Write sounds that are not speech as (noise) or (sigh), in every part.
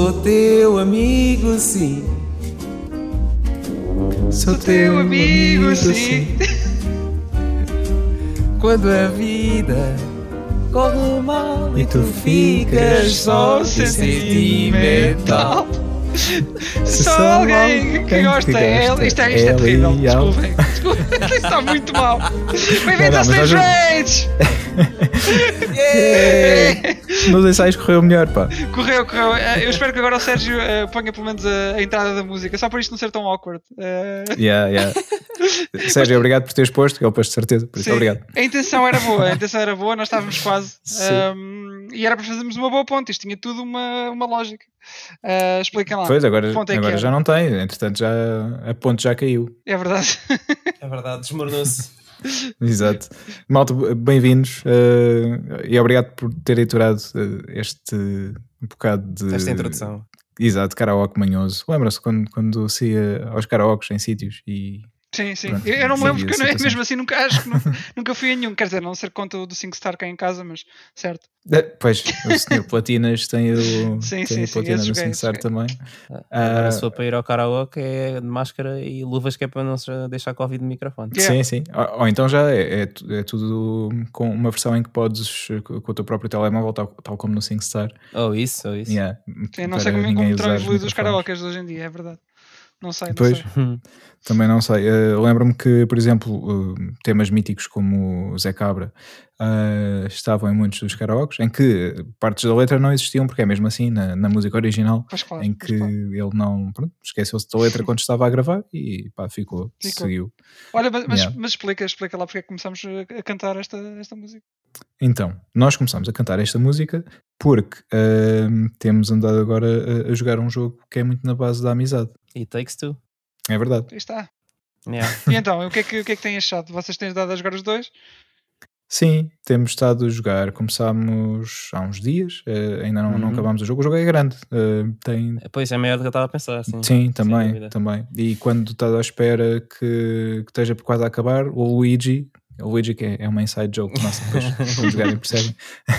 Sou teu amigo, sim. Sou teu amigo, sim. Quando a vida corre mal e tu ficas só sentimental. Sou alguém que gosta dela. Isto é, isto é terrível. Desculpem. Desculpem. Isto está (laughs) muito mal. Bem-vindos aos Rage! Nos ensaios correu melhor, pá. Correu, correu. Eh, Eu espero que agora o Sérgio eh, ponha pelo menos a, a entrada da música, só para isto não ser tão awkward. Eh, Yeah, yeah. (laughs) Sérgio, obrigado por teres posto, que ele pôs de certeza, por isso sim. obrigado. A intenção era boa, a intenção era boa, nós estávamos quase. Sim. Ahm, e era para fazermos uma boa ponte, isto tinha tudo uma, uma lógica. Ah, expliquem lá. Pois, agora, é agora já não tem, entretanto já, a ponte já caiu. É verdade. É verdade, desmoronou-se. (laughs) (laughs) Exato. Malta, bem-vindos eh, e obrigado por terem aturado eh, este bocado de. Esta introdução. Exato, karaoke manhoso. Lembra-se quando, quando se ia aos karaokes em sítios e. Sim, sim. Pronto, eu, não me sim, lembro porque eu não, mesmo assim nunca, acho que nunca, (laughs) nunca fui a nenhum. Quer dizer, não ser conta do 5 Star cá em casa, mas certo. Eh, Pois, o senhor Platinas tem o, (laughs) Sim, tem sim, sim, Platina no joguei, Singstar esse também. Agora, Ah, se for para ir ao karaoke, é de máscara e luvas que é para não se deixar Covid no microfone. Yeah. Sim, sim. Ou, ou então já é, é, é tudo com uma versão em que podes, com o teu próprio telemóvel, tal, tal como no SingStar. Ou isso, ou isso. Yeah, Sim, não sei como, ninguém como usar terão os karaokes de hoje em dia, é verdade. Não sei, não Pois, sei. Hum. também não sei. Eh, Lembro-me que, por exemplo, eh, temas míticos como o Zé Cabra eh, estavam em muitos dos karaokes, em que partes da letra não existiam, porque é mesmo assim na, na música original, claro. em que claro. ele não esqueceu-se da letra quando estava a gravar e pá, ficou, Ficou. seguiu. Olha, mas, Yeah. mas explica, explica lá porque é que começamos a, cantar esta, esta música. Então, nós começamos a cantar esta música porque temos andado agora a, a jogar um jogo que é muito na base da amizade. E takes two. É verdade. Aí está. Yeah. E então, o que, é que, o que é que têm achado? Vocês têm dado a jogar os dois? Sim, temos estado a jogar. Começámos há uns dias, eh, ainda não, não Uhum. acabámos o jogo. O jogo é grande, eh, tem. Pois é maior do que eu estava a pensar. Sim, Sim, também, também. E quando estás à espera que, que esteja quase a acabar, o Luigi, o Luigi que é, é uma inside joke que nós depois (laughs) jogarem percebem,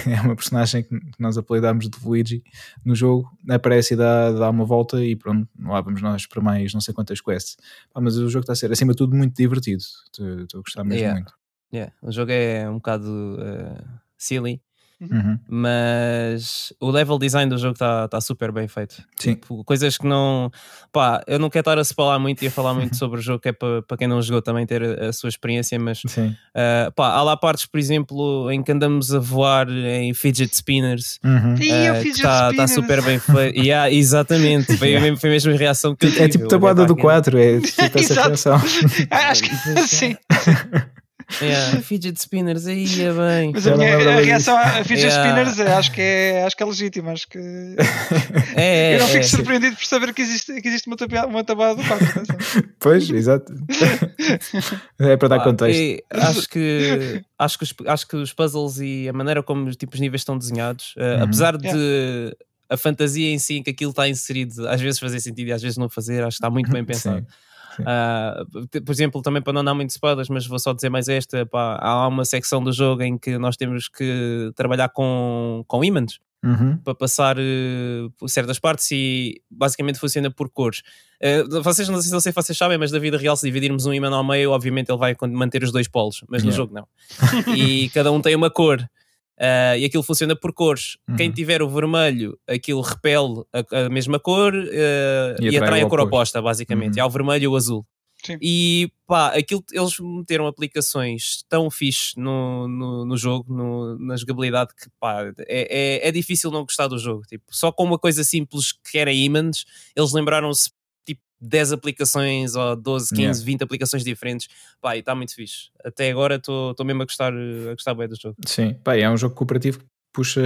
é uma personagem que nós apelidámos de Luigi no jogo, aparece e dá, dá uma volta e pronto, lá vamos nós para mais não sei quantas quests. Mas o jogo está a ser, acima de tudo, muito divertido. Estou a gostar mesmo Yeah. muito. Yeah. O jogo é um bocado eh, silly, Uhum. mas o level design do jogo está tá super bem feito. Sim. Tipo, coisas que não. Pá, eu não quero estar a se falar muito e a falar muito (laughs) sobre o jogo, que é para para quem não jogou também ter a, a sua experiência, mas Sim. Uh, pá, há lá partes, por exemplo, em que andamos a voar em fidget spinners. Uhum. Uh, fiz que tá, tá super bem feito. (laughs) Yeah, exatamente, foi, (laughs) mesmo, foi mesmo a reação que eu tive. É tipo tabuada do para aquilo. 4, é tipo essa Acho que sim. Yeah, (laughs) fidget spinners, aí é bem. Mas a minha a reação a Fidget Yeah. Spinners é, acho, que é, acho que é legítima. Acho que É, (laughs) é, eu não fico é. surpreendido por saber que existe, que existe uma, tabia, uma tabuada do 4. atenção. Pois, exato. (laughs) é para dar Pá, contexto. e acho que acho que, os, acho que os puzzles e a maneira como os tipos de níveis estão desenhados, uh, Uhum. apesar de a fantasia em si em que aquilo está inserido, às vezes fazer sentido e às vezes não fazer, acho que está muito bem pensado. Sim. T- por exemplo, também para não dar muito spoilers, mas vou só dizer mais esta: pá, há uma secção do jogo em que nós temos que trabalhar com, com ímãs Uhum. para passar por certas partes e basicamente funciona por cores. Eh, vocês não sei se não sei se vocês sabem, mas na vida real, se dividirmos um ímã ao meio, obviamente ele vai manter os dois polos, mas no Yeah. jogo não. e cada um tem uma cor. Ah, e aquilo funciona por cores. Quem Uhum. tiver o vermelho, aquilo repele a, a mesma cor eh, E e, atrai atrai o a cor oposta, basicamente. Uhum. Há o vermelho e o azul. Sim. E pá, aquilo, eles meteram aplicações tão fixe no, no, no jogo, no- na jogabilidade, que pá, é, é, é difícil não gostar do jogo. Tipo, só com uma coisa simples que era ímãs, eles lembraram-se 10 aplicações ou 12, 15, Yeah. 20 aplicações diferentes. Pá, e está muito fixe. Até agora estou mesmo a gostar, a gostar bem do jogo. Sim, pá, é um jogo cooperativo que puxa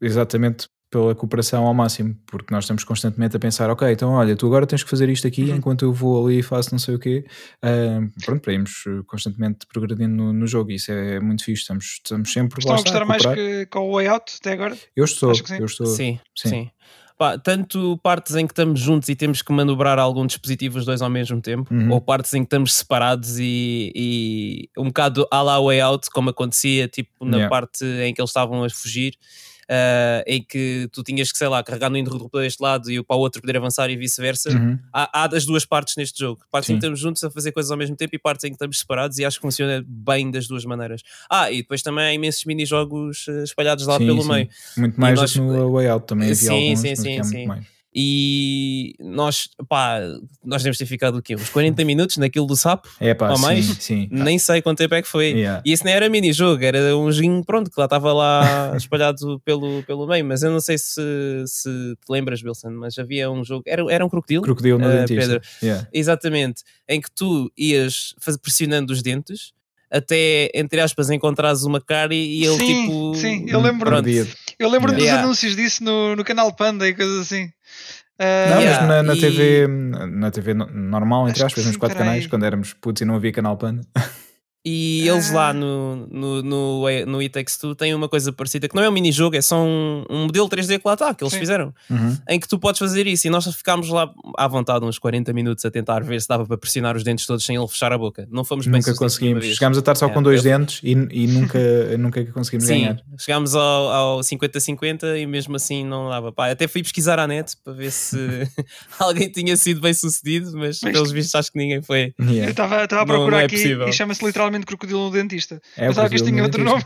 exatamente pela cooperação ao máximo, porque nós estamos constantemente a pensar, ok, então olha, tu agora tens que fazer isto aqui Uhum. enquanto eu vou ali e faço não sei o quê. Ah, pronto, para irmos eh, constantemente progredindo no, no jogo, isso é muito fixe, estamos, estamos sempre Estão lá a gostar mais que com o Way Out até agora? Eu estou, eu estou. Sim, sim. sim. Pá, tanto partes em que estamos juntos e temos que manobrar algum dispositivo os dois ao mesmo tempo, Uhum. ou partes em que estamos separados e, e um bocado à la way out, como acontecia tipo na Yeah. parte em que eles estavam a fugir. Uh, em que tu tinhas que, sei lá, carregar no interruptor deste lado e para o outro poder avançar e vice-versa. Uhum. Há, há das duas partes neste jogo. Partes em Sim. que estamos juntos a fazer coisas ao mesmo tempo e partes em que estamos separados e acho que funciona bem das duas maneiras. Ah, e depois também há imensos mini-jogos eh, espalhados lá Sim, pelo sim. meio. Muito mais nós- no Way Out também Sim, sim, sim, sim. E nós, pá, nós devemos ter ficado o quê? Uns 40 (laughs) minutos naquilo do sapo? É pá, Ou sim, mais? sim. Nem sei quanto tempo é que foi. Yeah. E esse nem era mini-jogo, era um joguinho, pronto, que lá estava lá (laughs) espalhado pelo, pelo meio. Mas eu não sei se, se te lembras, Wilson, mas havia um jogo, era, era um crocodilo. Crocodilo no eh, dentista. Pedro. Yeah. Exatamente, em que tu ias pressionando os dentes até, entre aspas, encontrares uma cara e ele Sim, tipo. sim, eu lembro-me. Pronto. Eu lembro-me dos Yeah. anúncios disso no, no canal Panda e coisas assim. Ah, Não, Yeah, mas na, na e- TV, na TV no- normal, entre aspas, nos quatro canais, quando éramos putos e não havia canal Panda. (laughs) E eles Ah. lá no, no, no, no It Takes Two têm uma coisa parecida, que não é um mini-jogo, é só um, um modelo 3D que lá está, que eles Sim. fizeram, Uhum. em que tu podes fazer isso. E nós ficámos lá à vontade uns 40 minutos a tentar ver se dava para pressionar os dentes todos sem ele fechar a boca. Não fomos bem Nunca conseguimos. Chegámos a estar só É, com dois eu- dentes e, e nunca, (laughs) nunca conseguimos Sim, ganhar. chegámos ao, ao 50-50 e mesmo assim não dava. Pá, até fui pesquisar à net para ver se (laughs) alguém tinha sido bem sucedido, mas Mas- pelos vistos acho que ninguém foi. Eu Yeah. estava estava a Não- procurar não é aqui possível. e chama-se literalmente Crocodilo no Dentista. É, o Pensava que isto tinha outro nome.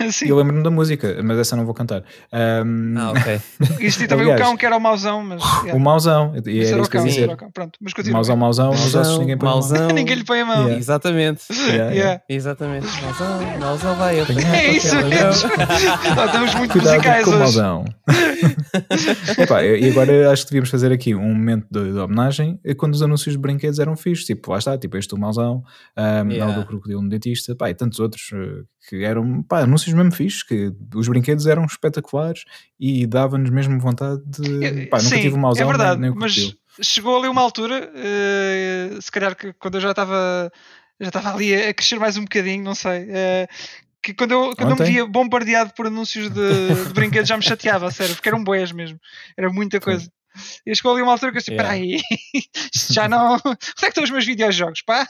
no (laughs) Sim. Eu lembro-me da música, mas essa não vou cantar. Um, Ah, ok. (laughs) Isto e também Aliás, o cão que era o mauzão, mas. yeah. O mauzão, e Isso era era o cão, era o cão. Pronto, mas continua. Mauzão, mauzão, Mauzão, ninguém põe a mão. mauzão. (laughs) Ninguém lhe põe a mão. Yeah. Exatamente. Yeah, yeah. Yeah. Exatamente. Mauzão, Mauzão vai apanhar. É isso mesmo. Estamos muito Cuidado musicais com o hoje. mauzão. Epá, e agora acho que devíamos fazer aqui um momento de, de homenagem a quando os anúncios de brinquedos eram fixos. Tipo, lá está, tipo este do mauzão, um, Yeah. não, do crocodilo no dentista, pá, e tantos outros eh, que eram pá, anúncios mesmo fixos, que os brinquedos eram espetaculares e dava-nos mesmo vontade de. Pá, nunca Sim, tive um mauzão é verdade, nem, nem mas chegou ali uma altura, eh, se calhar que quando eu já estava já estava ali a crescer mais um bocadinho, não sei. eh, que quando eu, quando eu me via bombardeado por anúncios de, de brinquedos já me chateava, sério, porque eram boés mesmo, era muita coisa. E chegou ali uma altura que eu disse: Yeah. Espera aí, (laughs) isto já não. Onde é que estão os meus videojogos, pá?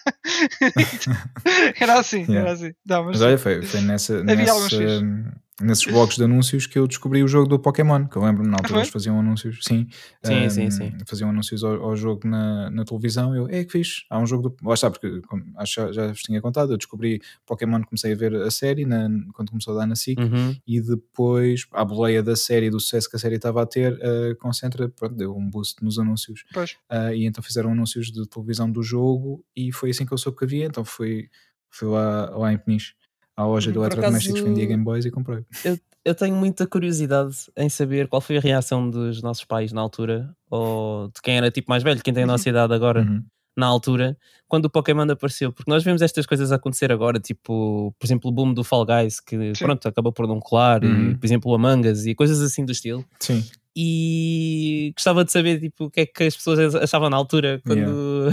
(laughs) era assim, Yeah. era assim. Não, mas Mas olha, foi, foi nessa, Havia alguns nessa, fixes. Nesses blocos de anúncios que eu descobri o jogo do Pokémon, que eu lembro-me na altura eles faziam anúncios, sim, Sim, um, sim, sim. faziam anúncios ao, ao jogo na, na televisão. Eu, é que fixe, há um jogo do. Lá está, porque como, acho que já, já vos tinha contado, eu descobri Pokémon, comecei a ver a série na- quando começou a dar na SIC. Uhum. E depois, a boleia da série, do sucesso que a série estava a ter, eh, concentra, pronto, deu um boost nos anúncios. Pois. Ah, e então fizeram anúncios de televisão do jogo e foi assim que eu soube que havia. Então fui, fui lá, lá em Peniche, à loja de eletrodomésticos que vendia Game Boys e comprei. Eu tenho muita curiosidade em saber qual foi a reação dos nossos pais na altura, ou de quem era tipo mais velho, quem tem a nossa idade agora, Uhum. na altura, quando o Pokémon apareceu. Porque nós vemos estas coisas acontecer agora, tipo, por exemplo, o boom do Fall Guys, que Sim. pronto, acabou por não colar, e, Uhum. por exemplo, o Among Us e coisas assim do estilo. Sim, E gostava de saber tipo, o que é que as pessoas achavam na altura quando,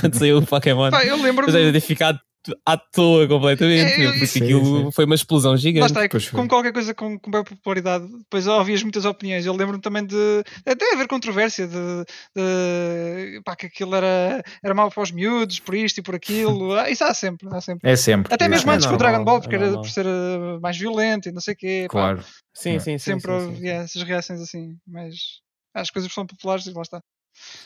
quando (laughs) saiu o Pokémon. Pá, eu Eu lembro-me. ter ficado à toa completamente, É, eu- porque Sim, aquilo sim. foi uma explosão Lá gigante. está, é Pois foi. como qualquer coisa com, com popularidade, depois ouvias muitas opiniões. Eu lembro-me também de até haver controvérsia de, de pá, que aquilo era, era mau para os miúdos, por isto e por aquilo. (laughs) Ah, Isso há sempre, há sempre. é sempre. Até mesmo é antes com o Dragon Ball, é porque era por ser uh, mais violento e não sei o quê. pá. Claro. Sim, É. sim, sim. sempre sim, houve sim. essas reações assim, mas as coisas são populares e lá está.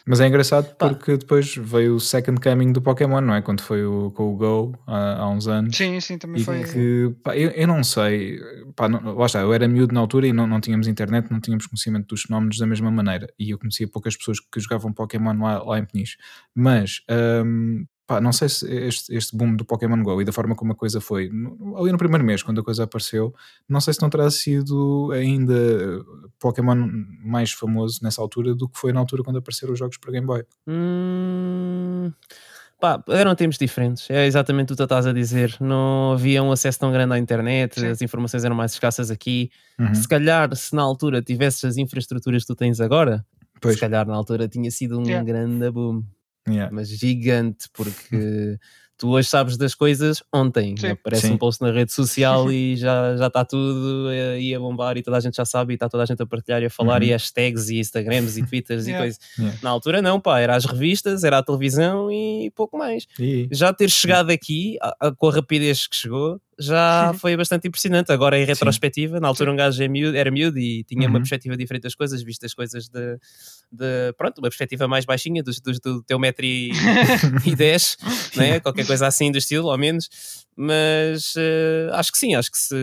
Mas é engraçado Pá. porque depois veio o Second Coming do Pokémon, não é? Quando foi o, com o Go há, há uns anos. Sim, sim, também foi. que, pá, eu, eu não sei, pá, não, lá está, eu era miúdo na altura e não, não tínhamos internet, não tínhamos conhecimento dos fenómenos da mesma maneira. E eu conhecia poucas pessoas que jogavam Pokémon lá, lá em Peniche. Mas, hum, pá, não sei se este, este boom do Pokémon Go e da forma como a coisa foi, ali no primeiro mês, quando a coisa apareceu, não sei se não terá sido ainda Pokémon mais famoso nessa altura do que foi na altura quando apareceram os jogos para Game Boy. Hum, pá, eram tempos diferentes. É exatamente o que tu estás a dizer. Não havia um acesso tão grande à internet, Sim. as informações eram mais escassas aqui. Uhum. Se calhar, se na altura tivesses as infraestruturas que tu tens agora, Pois, se calhar na altura tinha sido um Yeah. grande boom. Yeah. mas gigante, porque (laughs) tu hoje sabes das coisas ontem. Sim. Aparece Sim. um post na rede social (laughs) e já já está tudo aí a bombar e toda a gente já sabe e está toda a gente a partilhar e a falar Uhum. e hashtags e Instagrams e Twitters Yeah. e coisas. Yeah. Na altura não, pá, era as revistas, era a televisão e pouco mais. E, Já ter chegado aqui, a- a- com a rapidez que chegou, já foi bastante impressionante. Agora em retrospectiva, na altura um gajo é miúdo, era miúdo e tinha uma Uhum. perspectiva diferente das coisas, visto as coisas de, de pronto, uma perspectiva mais baixinha dos, dos- do teu metro e, (laughs) e dez, né? qualquer coisa assim do estilo, ao menos. Mas eh, acho que sim, acho que se,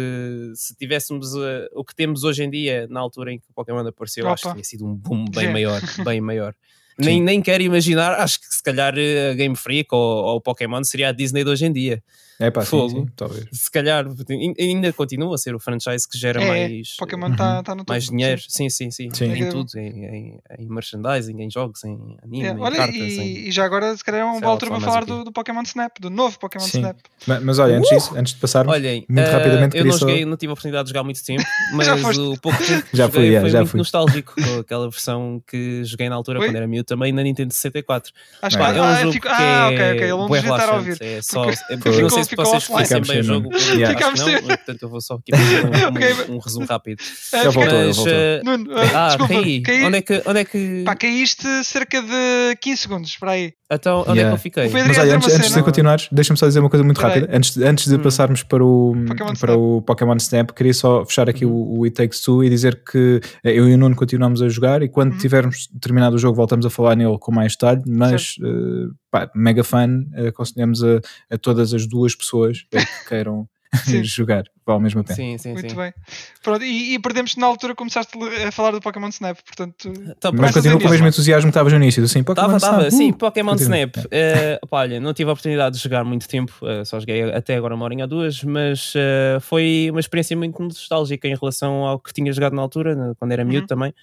se tivéssemos eh, o que temos hoje em dia na altura em que o Pokémon apareceu, acho que Opa. tinha sido um boom bem Já. maior, bem maior. Nem, nem quero imaginar, acho que se calhar eh, a Game Freak ou, ou o Pokémon seria a Disney de hoje em dia. É pá, sim, Fogo. sim, talvez. Se calhar in- ainda continua a ser o franchise que gera É, mais, Pokémon está tá no topo. mais dinheiro. Sim, sim, sim. Sim. Em É. tudo, em, em, em merchandising, em jogos, em anime, É, em Olha, cartas. e, em- e já agora se calhar é uma boa altura para só falar do, do Pokémon Snap, do novo Pokémon Sim. Snap. Mas, mas olha, antes disso, antes de passarmos, Olhem, muito eh, rapidamente eu não só- joguei, não tive a oportunidade de jogar há muito tempo, (laughs) mas o pouco tempo Já joguei fui, é, foi já muito fui. nostálgico com aquela versão que joguei na altura Foi? quando era miúdo também na Nintendo 64. Acho que Pá, é um ah, jogo que ah, é ok, ok. Ele não bué devia estar a ouvir. É só, é, (laughs) não sei ficou vocês offline. bem o jogo, (laughs) sem que Ficámos não, portanto eu vou só aqui fazer um, (laughs) um- um resumo rápido. Já fica- voltou, Mas, voltou. eh, Nuno, ah, ah, desculpa, caí. caí- Onde é que. Onde é que Pá, caíste cerca de 15 segundos, para aí. então, onde é Yeah. que eu fiquei? Mas olha, antes, antes de continuares, deixa-me só dizer uma coisa muito rápida. Antes, antes de Hum. passarmos para o Pokémon para o Pokémon Snap, queria só fechar aqui Uhum. o, o It Takes Two e dizer que eh, eu e o Nuno continuamos a jogar e quando Uhum. tivermos terminado o jogo voltamos a falar nele com mais detalhe, mas eh, pá, mega fan, eh, aconselhamos a, a todas as duas pessoas eh, que (laughs) queiram Sim. (laughs) jogar, vale ao mesmo tempo. Sim, sim, Muito sim. bem. Pronto, e, e perdemos na altura que começaste a falar do Pokémon Snap, portanto. Então, Mas continua com o mesmo entusiasmo que estavas no início, assim, Pokémon estava, Snap, sim, uh! Pokémon Continua. Snap. Eh, opá, olha, não tive a oportunidade de jogar muito tempo, eh, só joguei até agora uma horinha ou duas, mas eh, foi uma experiência muito nostálgica em relação ao que tinha jogado na altura, quando era miúdo Uhum. também,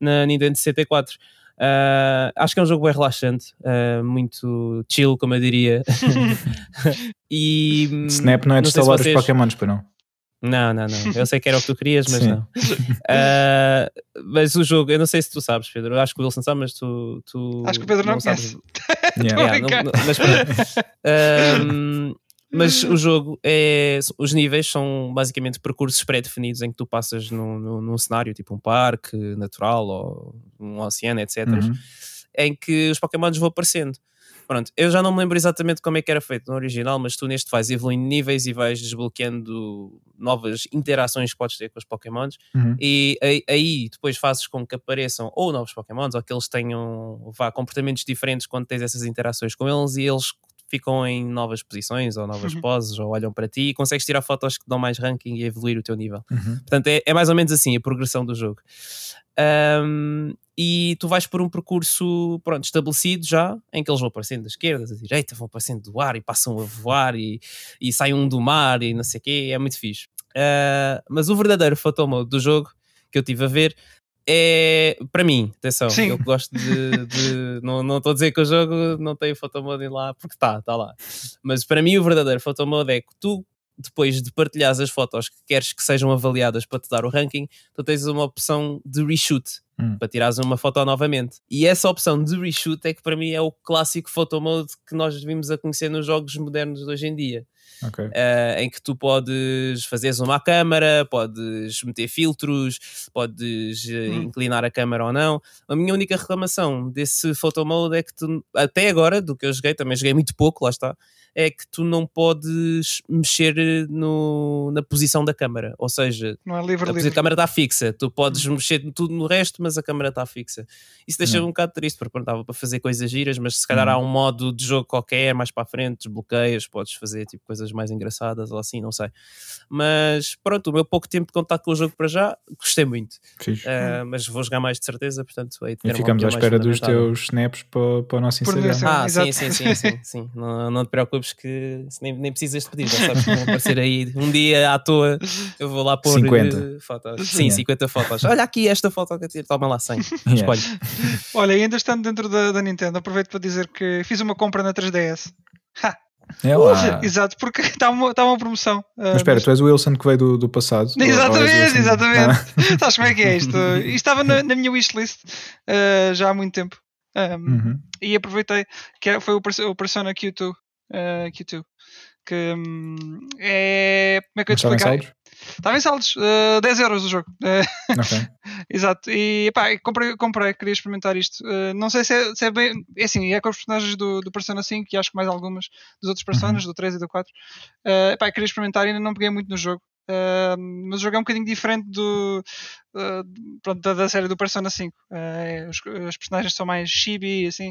na Nintendo 64. Eh, acho que é um jogo bem relaxante, eh, muito chill, como eu diria. (laughs) e Snap não é de instalar os vocês- Pokémons, pois não? Não, não, não. Eu sei que era o que tu querias, mas Sim. não. Ah, mas o jogo, eu não sei se tu sabes, Pedro. Eu acho que o Wilson sabe, mas tu. tu Acho que o Pedro não sabes. conhece. (laughs) Yeah. Yeah, não- não- mas pronto. (laughs) Mas o jogo é. Os níveis são basicamente percursos pré-definidos em que tu passas num, num, num cenário, tipo um parque natural ou um oceano, etc. Uhum. Em que os Pokémons vão aparecendo. Pronto, eu já não me lembro exatamente como é que era feito no original, mas tu neste vais evoluindo níveis e vais desbloqueando novas interações que podes ter com os Pokémons Uhum. e aí, aí depois fazes com que apareçam ou novos Pokémons ou que eles tenham vá, comportamentos diferentes quando tens essas interações com eles e eles ficam em novas posições ou novas Uhum. poses ou olham para ti e consegues tirar fotos que dão mais ranking e evoluir o teu nível. Uhum. Portanto, é, é mais ou menos assim a progressão do jogo. Ahm, e tu vais por um percurso pronto, estabelecido já, em que eles vão aparecendo da esquerda, da direita, vão aparecendo do ar e passam a voar e, e saem um do mar e não sei o quê, é muito fixe. Ah, mas o verdadeiro photo mode do jogo que eu tive a ver é para mim, atenção, Sim. eu gosto de, de- não estou a dizer que o jogo não tem photo mode lá porque está, está lá. Mas para mim o verdadeiro photo mode é que tu depois de partilhares as fotos que queres que sejam avaliadas para te dar o ranking, tu tens uma opção de reshoot Hum. para tirares uma foto novamente. E essa opção de reshoot é que para mim é o clássico photo mode que nós vimos a conhecer nos jogos modernos de hoje em dia. Ok. Uh, em que tu podes fazer zoom à câmara, podes meter filtros, podes uh, Hum. inclinar a câmara ou não. A minha única reclamação desse photo mode é que tu, até agora, do que eu joguei, também joguei muito pouco, lá está, é que tu não podes mexer no, na posição da câmara. Ou seja, Não é livre, a, livre. câmara está fixa, tu podes mexer em tudo no resto, mas a câmara está fixa. Isso deixa Não. um bocado triste, porque dava para fazer coisas giras, mas se calhar Uhum. há um modo de jogo qualquer, mais para a frente, desbloqueias, podes fazer tipo coisas mais engraçadas ou assim, não sei. Mas pronto, o meu pouco tempo de contato com o jogo para já, gostei muito. Ah, mas vou jogar mais de certeza, portanto, aí E ficamos à espera dos teus snaps para, para o nosso Instagram. Ah, Exato. sim, sim, sim, sim, sim. (laughs) Não, não te preocupes que nem, nem precisas de pedir, já sabes que vão aparecer aí um dia à toa. Eu vou lá pôr 50. eh, fotos. Sim, Yeah. 50 fotos. Olha aqui esta foto que eu tiro, toma lá 100. (laughs) Yeah. Escolhe. Olha, e ainda estando dentro da, da Nintendo, aproveito para dizer que fiz uma compra na 3DS. Ha! É lá. Exato, porque está (laughs) uma, está uma promoção. Ah, Mas espera, tu és o Wilson que veio do, do passado? Exatamente, exatamente. (laughs) Sabes como é que é isto? Isto estava na, na minha wishlist ah, já há muito tempo. Ah, Uhum. E aproveitei que foi o, Perso- o Persona Q2. ah, Q2 que hum, é. Como é que eu Mas te em explicar? Estava em saldos, uh, 10 euros o jogo. Uh, (laughs) Ok. (laughs) Exato, e pá, comprei, comprei, queria experimentar isto. Uh, não sei se é, se é bem. É assim, é com os personagens do, do Persona 5 e acho que mais algumas dos outros personagens, do 3 e do 4. Uh, pá, queria experimentar e ainda não peguei muito no jogo. Uh, mas o jogo é um bocadinho diferente do, uh, pronto, da, da série do Persona 5. Uh, os, os personagens são mais chibi, assim.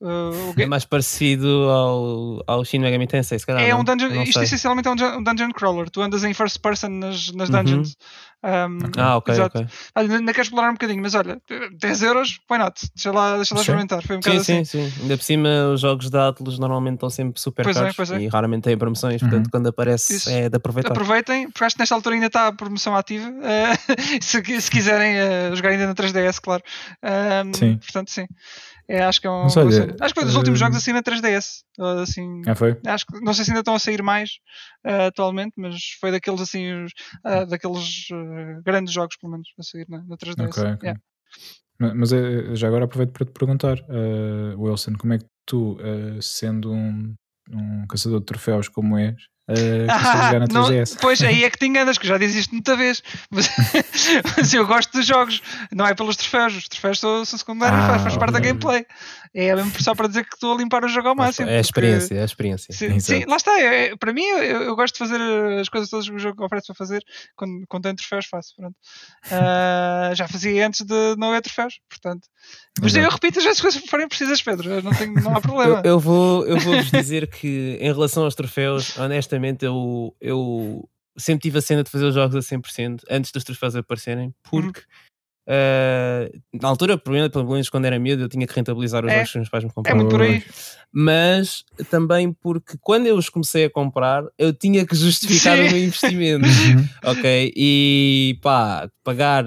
Uh, o É mais parecido ao, ao Shin Megami Tensei, se calhar. é não? um dungeon, Não isto sei. essencialmente é um, dun- um dungeon crawler. Tu andas em first person nas, nas Uhum. dungeons. Um, Ah, ok, exato. ok. Olha, ainda quero explorar um bocadinho, mas olha, 10 euros, why not? Deixa lá, deixa lá Sim. experimentar. Foi um bocado Sim, assim. sim, sim. Ainda por cima, os jogos da Atlus normalmente estão sempre super Pois é, caros pois é. e raramente têm promoções, portanto, Uhum. quando aparece Isso. é de aproveitar. Aproveitem, porque acho que nesta altura ainda está a promoção ativa. eh, (laughs) se, se quiserem eh, jogar ainda na 3DS, claro. Um, Sim. Portanto, sim. É, acho que é um. Mas olha, acho que foi dos últimos eh, jogos assim na 3DS. eh, Assim, Ah, foi? acho que não sei se ainda estão a sair mais eh, atualmente, mas foi daqueles assim, ah, daqueles grandes jogos, pelo menos, a sair na, na 3DS. Ok, ok. Yeah. Ma- Mas já agora aproveito para te perguntar, Wilson, como é que tu, sendo um, um caçador de troféus como és, jogar na não- 3DS? pois aí é que te enganas, que eu já disse isto muita vez. (laughs) Mas, mas eu gosto dos jogos, não é pelos troféus. Os troféus são, são secundários, Ah, faz, faz parte da gameplay. É mesmo só para dizer que estou a limpar o jogo ao máximo. é a porque- experiência, é a experiência. Sim, sim, lá está. é- é- para mim, eu, eu gosto de fazer as coisas todas que o jogo oferece para fazer. Quando, quando tem troféus, faço. Pronto. (laughs) Ah, já fazia antes de não haver troféus, portanto. Mas eu Exato. repito as coisas que forem precisas, Pedro. Não, tenho, não há Eu, problema. eu vou, eu vou-vos dizer que, em relação aos troféus, honestamente, eu, eu sempre tive a cena de fazer os jogos a 100% antes dos troféus aparecerem, porque ah, na altura, pelo menos- quando era miúdo, eu tinha que rentabilizar os É. jogos que os meus pais me É compravam. muito por aí. mas também porque quando eu os comecei a comprar, eu tinha que justificar Sim. o meu investimento. (laughs) Uhum. ok? E pá, pagar,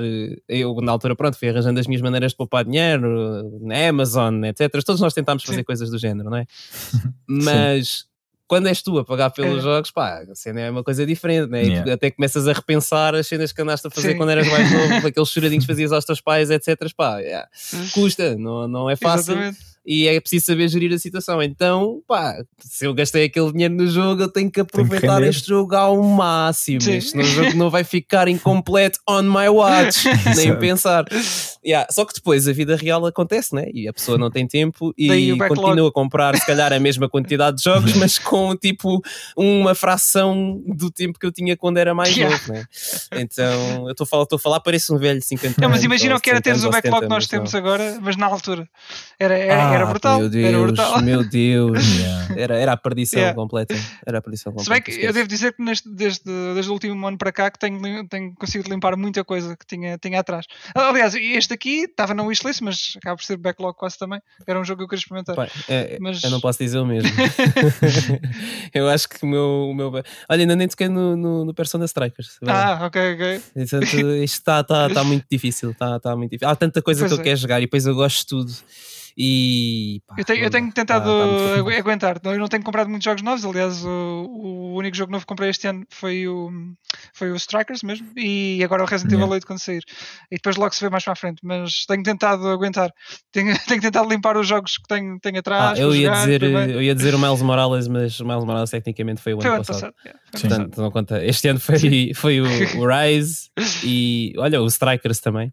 eu na altura, pronto, fui arranjando as minhas maneiras de poupar dinheiro na Amazon, etc. Todos nós tentámos fazer Sim. coisas do género, não é? (laughs) Mas. Quando és tu a pagar pelos É. jogos, pá, a cena é uma coisa diferente, né? E Yeah. até começas a repensar as cenas que andaste a fazer Sim. quando eras mais novo, (laughs) aqueles choradinhos que fazias aos teus pais, etc. Pá, yeah. custa, não, não é fácil Exatamente. e é preciso saber gerir a situação. Então, pá, se eu gastei aquele dinheiro no jogo, eu tenho que aproveitar render. este jogo ao máximo. Sim. Este jogo não vai ficar incompleto on my watch, (laughs) nem pensar. Yeah, Só que depois a vida real acontece, né? E a pessoa não tem tempo (laughs) e continua a comprar, se calhar, a mesma quantidade de jogos, mas com tipo uma fração do tempo que eu tinha quando era mais Yeah. novo, né? Então, eu estou a falar, estou a falar, parece um velho de 50 Não, anos. mas imagina o que era 60 teres o backlog 70 que nós temos não. agora, mas na altura. Era, era, era Ah, brutal. Meu Deus, era brutal. meu (laughs) Deus. Yeah. Era, era a perdição Yeah. completa. Era a perdição Se completa. bem que eu esquece. devo dizer que neste, desde, desde o último ano para cá que tenho, tenho conseguido limpar muita coisa que tinha, tinha atrás. Aliás, este aqui estava na wishlist, mas acaba por ser backlog quase também. Era um jogo que eu queria experimentar. Pá, é- Mas- Eu não posso dizer o mesmo. (laughs) eu acho que o meu. O meu... Olha, ainda nem toquei no, no, no Persona Strikers. Ah, ok, ok. Portanto, isto está tá, tá (laughs) muito difícil. Tá, tá muito difícil. Há tanta coisa Pois que eu é. quero jogar e depois eu gosto de tudo. E. pá, Eu tenho, eu tenho dá. tentado Tá- tá aguentar. Eu não tenho comprado muitos jogos novos. Aliás, o, o único jogo novo que comprei este ano foi o, foi o Strikers mesmo. E agora o Resident Evil Yeah. 8 quando sair. E depois logo se vê mais para a frente. Mas tenho tentado aguentar. (laughs) Tenho, tenho tentado limpar os jogos que tenho, tenho Ah, atrás. eu, para ia jogar dizer, eu ia dizer o Miles Morales, mas o Miles Morales tecnicamente foi o Foi ano passado. passado. foi ano Sim. passado. Portanto, não conta. Este ano foi, (laughs) foi o, o Rise e olha, o Strikers também.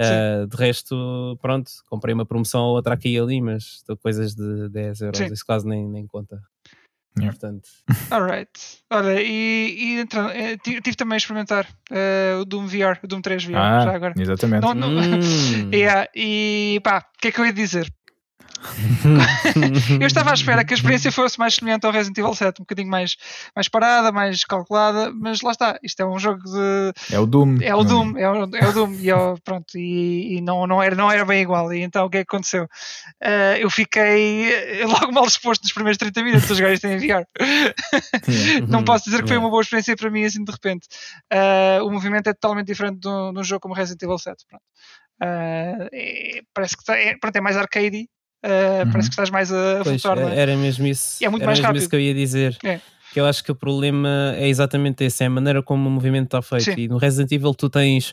Uh, de resto, pronto, comprei uma promoção ou outra aqui e ali, mas estou coisas de 10 euros, Sim. isso quase nem, nem conta. Yeah. Portanto, (laughs) Alright. Olha, e, e entrando, eh, ti- tive também a experimentar eh, o Doom VR, o Doom 3 VR, já Ah, agora. exatamente. Não, não- hum. (laughs) Yeah, e pá, o que é que eu ia dizer? (laughs) Eu estava à espera que a experiência fosse mais semelhante ao Resident Evil 7, um bocadinho mais, mais parada, mais calculada, mas lá está, isto é um jogo de. É o Doom. É o não Doom, é o, é o Doom, e, eu, pronto, e, e não, não, era, não era bem igual. E então o que é que aconteceu? Eh, eu fiquei logo mal disposto nos primeiros 30 minutos a jogar isto em VR. Yeah. não posso dizer que foi uma boa experiência para mim assim de repente. Eh, o movimento é totalmente diferente de um de um jogo como Resident Evil 7. Pronto. Eh, é- parece que tá- é, pronto, é mais arcade. Eh, Uhum. Parece que estás mais a, Pois, flutuar. não é? era mesmo isso. E é muito era mais mesmo rápido. isso que eu ia dizer. É. Que eu acho que o problema é exatamente esse, é a maneira como o movimento está feito. Sim. E no Resident Evil tu tens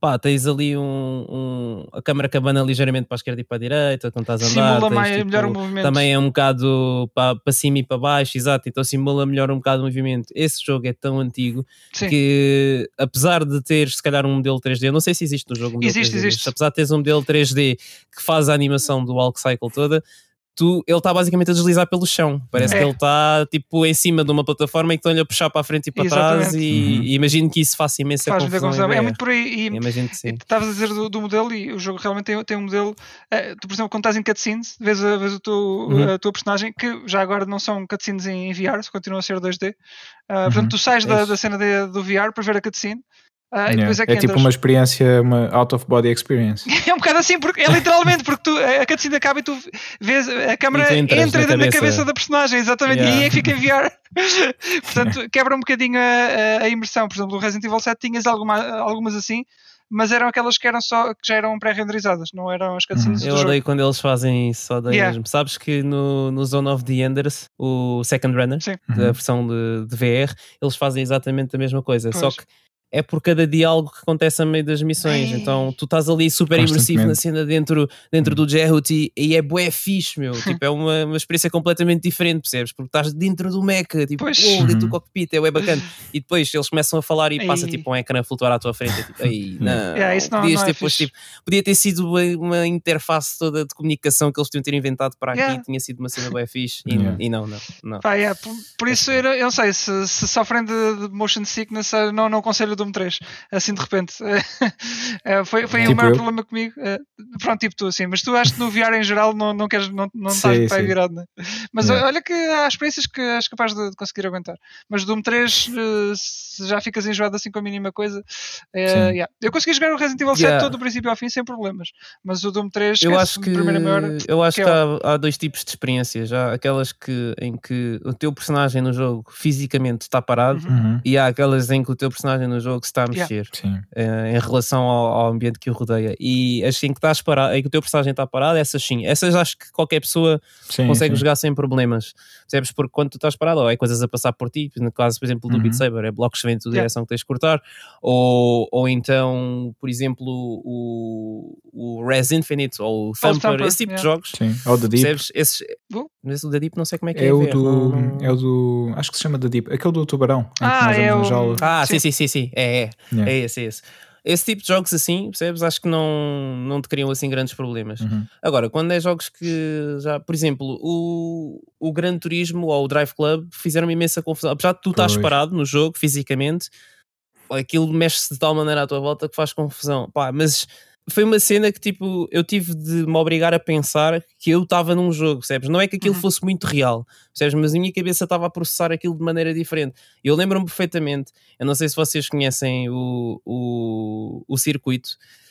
pá, tens ali um, um- a câmara cabana ligeiramente para a esquerda e para a direita, quando estás a andar. Simula mais, tipo, melhor o movimento. também é um bocado para, para cima e para baixo, exato, então simula melhor um bocado o movimento. Esse jogo é tão antigo Sim. que, apesar de ter se calhar um modelo 3D, eu não sei se existe no jogo um modelo Existe, 3D, mas existe. apesar de teres um modelo 3D que faz a animação do Walk Cycle toda, tu, ele está basicamente a deslizar pelo chão. Parece É. que ele está tipo em cima de uma plataforma e que estão-lhe a puxar para a frente e para trás Exatamente. e, Uhum. e imagino que isso faça imensa Faz confusão. confusão. É VR. muito por aí. E, Imagino que sim. Estavas a dizer do, do modelo e o jogo realmente tem, tem um modelo. eh, tu, por exemplo, quando estás em cutscenes, vês, a, vês o teu, Uhum. a tua personagem, que já agora não são cutscenes em, em VR, se continuam a ser 2D. Ah, Uhum. Portanto, tu sais É da, da cena de- do VR para ver a cutscene. Ah, e Yeah. depois é que É tipo uma experiência, uma out of body experience. (laughs) É um bocado assim, porque é literalmente porque tu, a cutscene acaba e tu vês a câmera E entra na dentro da cabeça. cabeça da personagem, exatamente, e Yeah. aí é que fica em VR. (laughs) Portanto, quebra um bocadinho a, a- a imersão. Por exemplo, no Resident Evil 7 tinhas alguma, algumas assim, mas eram aquelas que eram só que já eram pré-renderizadas, não eram as cutscenes Eu do jogo. odeio quando eles fazem isso, odeio Yeah. mesmo. Sabes que no, no Zone of the Enders, o Second Runner, Sim. da Uhum. versão de, de VR, eles fazem exatamente a mesma coisa. Só Pois. que é por cada diálogo que acontece a meio das missões. Ei. Então tu estás ali super imersivo na cena dentro, dentro do Jerut e, e é bué fixe, meu. (laughs) tipo, é uma, uma experiência completamente diferente, percebes? Porque estás dentro do mecha, tipo, Pois. uou, dentro do Uhum. cockpit, é bué bacana. E depois eles começam a falar e passa tipo um ecrã a flutuar à tua frente. É tipo, ei, (laughs) não, Yeah, isso não- podias não é fixe. tipo, podia ter sido uma, uma interface toda de comunicação que eles tinham ter inventado para aqui, Yeah. tinha sido uma cena bué fixe. E, Yeah. e não, não, não. Pá, yeah, por, por isso eu, eu não sei se, se sofrem de, de motion sickness, não, não aconselho Doom 3 assim de repente. (laughs) Eh, foi foi Tipo o maior eu. problema comigo. Eh, pronto, tipo tu assim, mas tu acho que no VR em geral não, não queres, não, não Sim, estás virado, né? Mas Yeah. olha que há experiências que és capaz de, conseguir aguentar. Mas Doom 3, eh, se já ficas enjoado assim com a mínima coisa, Sim. yeah. eu consegui jogar o Resident Evil 7 Yeah. todo do princípio ao fim sem problemas, mas o Doom 3 Eu acho que, hora, eu acho que que é há, há dois tipos de experiências. Há aquelas que, em que o teu personagem no jogo fisicamente está parado Uhum. e há aquelas em que o teu personagem no jogo se está a Yeah. mexer Sim. eh, em relação ao, ao ambiente que o rodeia. E as em que, estás parado, em que o teu personagem está parado, essas sim. Essas acho que qualquer pessoa Sim, consegue sim. jogar sem problemas. Percebes? Porque quando tu estás parado, ou é coisas a passar por ti, no caso, por exemplo, do Uhum. Beat Saber, é blocos que vêm Yeah. direção que tens de cortar, ou, ou então, por exemplo, o, o Res Infinite ou o Thumper, Thumper, esse tipo de yeah. jogos. Sim. Ou The Deep. Percebes? Esses, Uh. mas o da Deep não sei como é que é. É o, ver, do, não- não- é o do. Acho que se chama The Deep. Aquele do tubarão. que Ah, nós é o-. Ah, Sim. sim, sim, sim. É, é. Yeah. É esse, é esse. Esse tipo de jogos assim, percebes? Acho que não, não te criam assim grandes problemas. Uhum. Agora, quando é jogos que já, por exemplo, o, o Gran Turismo ou o Drive Club fizeram-me imensa confusão. Apesar de tu estás parado no jogo fisicamente, aquilo mexe-se de tal maneira à tua volta que faz confusão. Pá, mas foi uma cena que tipo, eu tive de me obrigar a pensar que eu estava num jogo, percebes? Não é que aquilo Uhum. fosse muito real, percebes? Mas a minha cabeça estava a processar aquilo de maneira diferente. E eu lembro-me perfeitamente, eu não sei se vocês conhecem o, o, o circuito,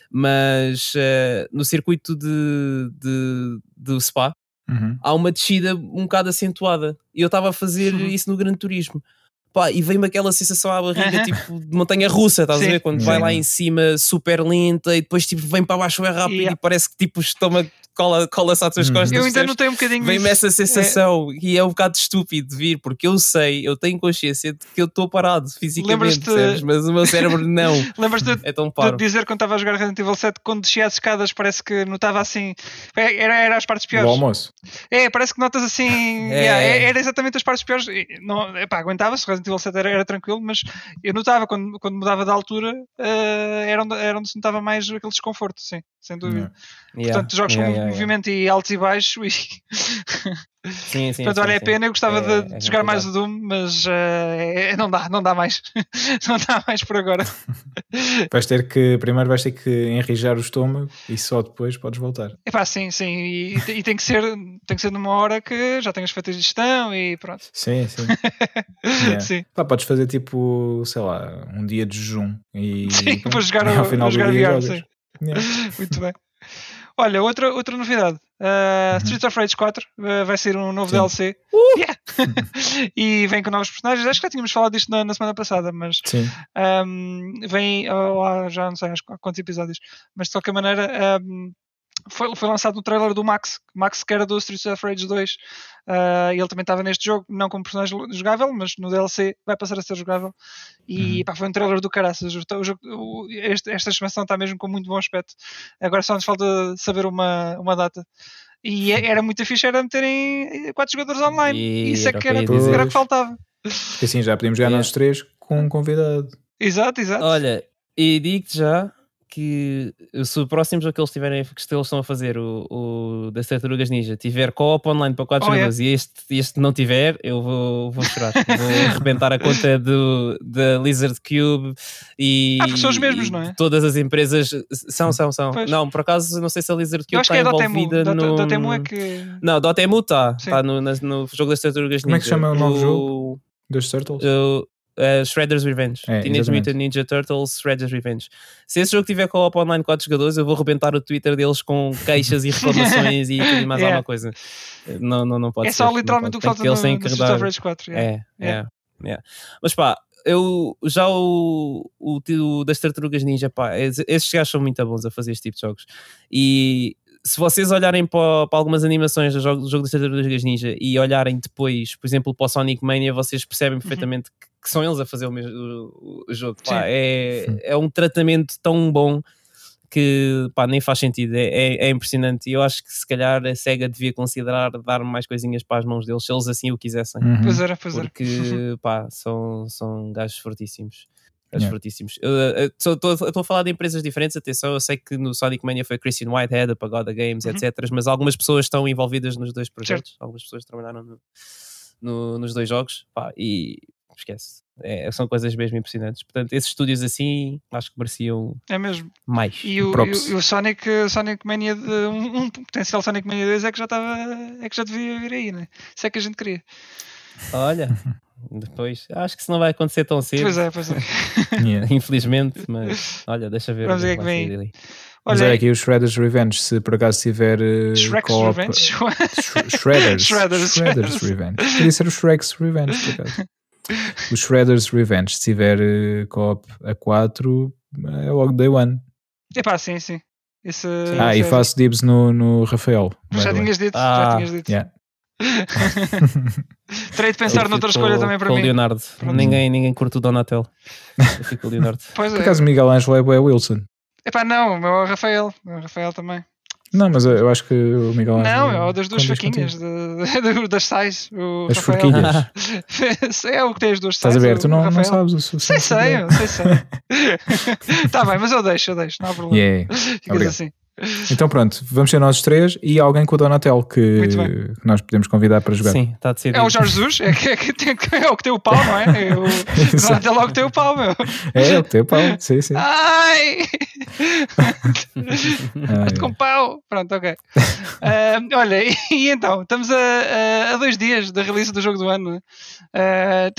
mas eh, no circuito de, de, do Spa Uhum. há uma descida um bocado acentuada e eu estava a fazer Uhum. isso no Gran Turismo. Pá, e veio-me aquela sensação à barriga, tipo de montanha russa, estás a Sim. ver? Quando Sim. vai lá em cima super lenta e depois tipo vem para baixo é rápido Yeah. e parece que tipo o estômago cola- cola-se às tuas Uhum. costas. Eu ainda percebes? notei um bocadinho Vem-me essa sensação e é um bocado estúpido de vir, porque eu sei, eu tenho consciência de que eu estou parado fisicamente, mas o meu cérebro (laughs) não, Lembras-te de é tão de parvo. dizer quando estava a jogar Resident Evil 7, quando descia as escadas, parece que notava assim. é, Era, era as partes piores. almoço. É, parece que notas assim. (laughs) É. yeah, é- era exatamente as partes piores. Não, epá, aguentava-se, o Resident Evil 7 era, era tranquilo, mas eu notava quando, quando mudava de altura, eh, era, onde, era onde se notava mais aquele desconforto, sim, sem dúvida. Yeah. Portanto, jogos yeah, com yeah, yeah. Movimento e altos e baixos, e, (laughs) Sim, sim, portanto, vale a pena. Eu gostava É- de, é jogar mais o. Doom, mas eh, é- não dá, não dá mais. (laughs) não dá mais por agora. (laughs) Vais ter que. Primeiro vais ter que enrijar o estômago e só depois podes voltar. Epá, sim, sim, e, e tem- que ser tem que ser numa hora que já tenhas feito a gestão e pronto. Sim, sim. Yeah. Sim. Pá, podes fazer tipo, sei lá, um dia de jejum e Sim, vou jogar, ao final vou do jogar dia VR, jogas. sim. Yeah. Muito bem. Olha, outra, outra novidade. Uh. Streets of Rage 4 uh, vai ser um novo Sim. DLC. Yeah. (laughs) e vem com novos personagens. Acho que já tínhamos falado disto na, na semana passada, mas Sim. um, vem oh, já não sei acho, há quantos episódios, mas de qualquer maneira um, foi, foi lançado no trailer do Max, Max que era do Streets of Rage 2. Uh, ele também estava neste jogo, não como personagem jogável, mas no DLC vai passar a ser jogável. E Uhum. pá, foi um trailer do caraças. O, o o- este- esta expansão está mesmo com muito bom aspecto. Agora só nos falta saber uma, uma data. E é- (laughs) era muito fixe era meterem quatro jogadores online. E Isso é o que que era, dizer. era o que faltava. Porque assim já podíamos jogar Yeah. nós três com um convidado. Exato, exato. Olha, e digo-te já que se o próximo jogo que eles tiverem que eles estão a fazer, o, o das Tartarugas Ninja, tiver co-op online para 4 Oh, é. jogadores e este, este não tiver, eu vou, vou chorar. vou (laughs) arrebentar a conta do, da Lizard Cube e. Ah, porque são os mesmos, não é? Todas as empresas são, são, são. Pois. Não, por acaso, não sei se a Lizard Cube que está é Dotemu. envolvida Dota- no. Dotemu é que. Não, Dotemu está. Está no, no jogo das Tartarugas Ninja. Como é que se chama o novo jogo? Das Turtles? o uh, Shredder's Revenge. É, Teenage. Mutant Ninja Turtles Shredder's Revenge. Se esse jogo tiver co-op online 4 jogadores, eu vou rebentar o Twitter deles com queixas e (laughs) reclamações e tudo mais Yeah. alguma coisa. Não, não, não pode É só literalmente o que falta no, no que Streets of Rage 4. yeah. É, é, é. Mas pá, eu já o, o, o das Tartarugas Ninja, pá, es- esses gajos são muito bons a fazer este tipo de jogos. E se vocês olharem para, para algumas animações do jogo, do jogo das Tartarugas Ninja e olharem depois, por exemplo, para o Sonic Mania, vocês percebem perfeitamente que, que são eles a fazer o, mesmo, o, o jogo. Pá, Sim. é, é um tratamento tão bom que pá, nem faz sentido, é, é, é impressionante. E eu acho que se calhar a SEGA devia considerar dar mais coisinhas para as mãos deles, se eles assim o quisessem Uhum. Pois era, pois era. porque (laughs) pá, são, são gajos fortíssimos. Gajos Yeah. fortíssimos. Estou a falar de empresas diferentes, atenção, eu sei que no Sonic Mania foi Christian Whitehead, a Pagoda Games, Uhum. etc. Mas algumas pessoas estão envolvidas nos dois projetos, algumas pessoas trabalharam no- no- nos dois jogos, pá, e esquece. É, são coisas mesmo impressionantes. Portanto, esses estúdios assim, acho que mereciam É mesmo. mais. E o, e o- Sonic, Sonic Mania de, um, um potencial Sonic Mania 2 é que já estava é que já devia vir aí, né? Isso é que a gente queria. Olha, (laughs) depois, acho que isso não vai acontecer tão cedo. Pois é, pois é. (laughs) Yeah. Infelizmente, mas (laughs) olha, deixa ver. Vamos o ver o que vem. Mas Olha, olha aqui o Shredder's Revenge, se por acaso tiver uh, Shrek's co-op- Revenge. (laughs) Sh- Shredders. Shredders, Shredders. Revenge. Podia ser o Shrek's Revenge, por acaso. O Shredder's Revenge, se tiver uh, co-op a 4, é logo day one. Epá, sim, sim. Esse, Ah, e esse- faço dibs no, no Rafael. Já tinhas dito, já Ah, tinhas dito. Yeah. (laughs) Terei de pensar noutra escolha também para com o mim. Leonardo. Pronto. Ninguém, ninguém curte o Donatel. Eu fico com o Leonardo. (laughs) Pois Por é. acaso, Miguel Ângelo é bué Wilson. Epá, não, o meu é o Rafael. O meu é o Rafael também. Não, mas eu, acho que o Miguel Ângelo. Não, é o das duas faquinhas, (laughs) de- das sais. O As Rafael. forquilhas. é o que tem as duas Estás sais. a ver? o- Tu o não, não sabes o Sei, suficiente. sei, eu sei, sei. Tá bem, mas eu deixo, eu deixo, não há problema. Yeah. Ficas Obrigado. assim. Então pronto, vamos ser nós três e alguém com o Donatel que, nós podemos convidar para jogar. Sim, está decidido. É o Jorge Jesus, é, que, é, que tem, é o que tem o pau, não é? é o, (laughs) Exato. é logo que tem o pau, meu. É, é o que tem pau. Sim, sim. Ai! Ah, com pau! Pronto, ok. Ah, olha, e, e então, estamos a, a, a dois dias da release do jogo do ano. não é? Ah,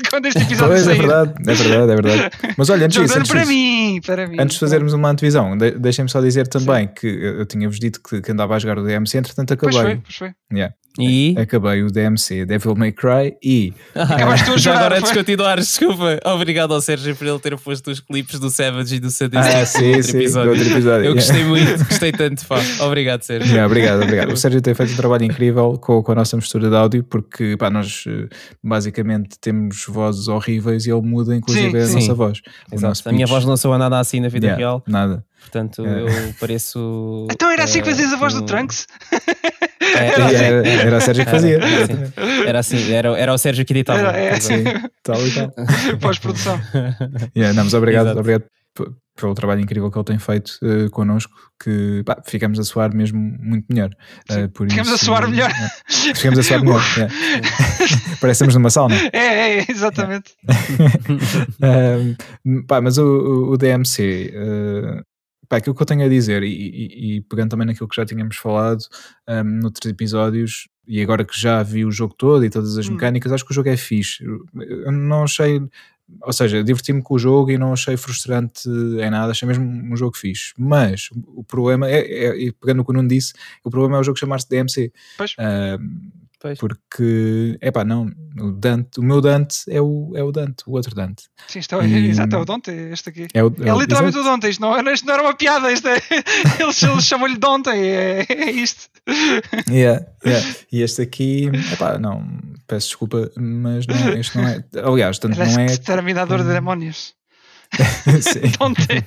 (laughs) quando este episódio Pois, é sair. verdade, é verdade, é verdade. Mas olha, antes disso, antes para disso, mim, para mim. antes de fazermos uma antevisão, de- deixem-me só dizer também que eu, eu tinha-vos dito que, que andava a jogar o DMC, entretanto Pois foi, acabei. pois foi. Yeah. E. Acabei o DMC Devil May Cry e (laughs) Acabaste tu a Já chorar, agora antes de continuar, desculpa. Obrigado ao Sérgio por ele ter posto os clipes do Savage e do Sadism Ah, sim, outro sim, episódio. outro episódio. Eu gostei muito, gostei tanto, pá. Obrigado, Sérgio. Yeah, obrigado, obrigado. (laughs) O Sérgio tem feito um trabalho incrível com, com a nossa mistura de áudio, porque pá, nós eh, basicamente temos vozes horríveis e ele muda inclusive Sim, a sim. nossa voz. Exato. A minha voz não soa nada assim na vida Yeah, real, Nada. Portanto É. eu pareço. Então era assim que eh, fazias a voz do Trunks? É, Era assim. era, era o Sérgio que fazia. Era, era assim. Era assim, era, era o Sérgio que editava. Era, é. Sim, tal e tal. (laughs) Pós-produção. Yeah, não, mas obrigado, Exato. obrigado pelo trabalho incrível que ele tem feito eh, connosco, que pá, ficamos a soar mesmo muito melhor. Eh, por Ficamos a isso- soar melhor. É, ficamos a soar melhor. (laughs) yeah. (laughs) Parecemos numa sauna. É, é, exatamente. Um, pá, mas o, o- o DMC, uh, pá, aquilo que eu tenho a dizer, e, e- e pegando também naquilo que já tínhamos falado um, noutros episódios, e agora que já vi o jogo todo e todas as Hum. mecânicas, acho que o jogo é fixe. Eu não achei, ou seja, diverti-me com o jogo e não achei frustrante em nada, achei mesmo um jogo fixe. Mas o problema é, é- e pegando o que o Nuno disse, o problema é o jogo chamar-se DMC. Pois. Um, Pois. Porque, é pá, não, o Dante, o meu Dante é o, é o Dante, o outro Dante. Sim, isto é, (laughs) E- exato, é o Dante, este aqui. É, o, É literalmente exato. o Dante, isto não, era- isto não era uma piada, isto é, (laughs) eles, eles chamam-lhe Dante, é, é isto. (laughs) Yeah, yeah. E este aqui, epá, não, peço desculpa, mas não, este não é. Aliás, tanto Parece não é. exterminador de como- demónios. (laughs) Dante.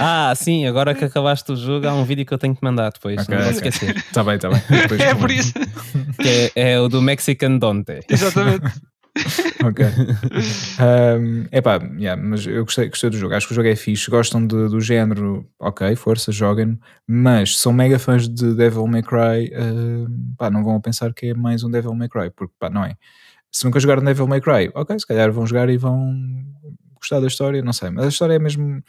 Ah, sim, agora que acabaste o jogo, há um vídeo que eu tenho que mandar depois. Ok, não vou ok. esquecer. Está bem, está bem. Depois É por isso. Que é, é o do Mexican Dante. Exatamente. Ok. Um, epá, yeah, mas eu gostei, gostei do jogo. Acho que o jogo é fixe. Gostam de- do género, ok, força, joguem. Mas são mega fãs de Devil May Cry. um, pá, não vão a pensar que é mais um Devil May Cry, porque pá, não é. Se nunca jogaram Devil May Cry, ok, se calhar vão jogar e vão gostar da história, não sei. Mas a história é mesmo.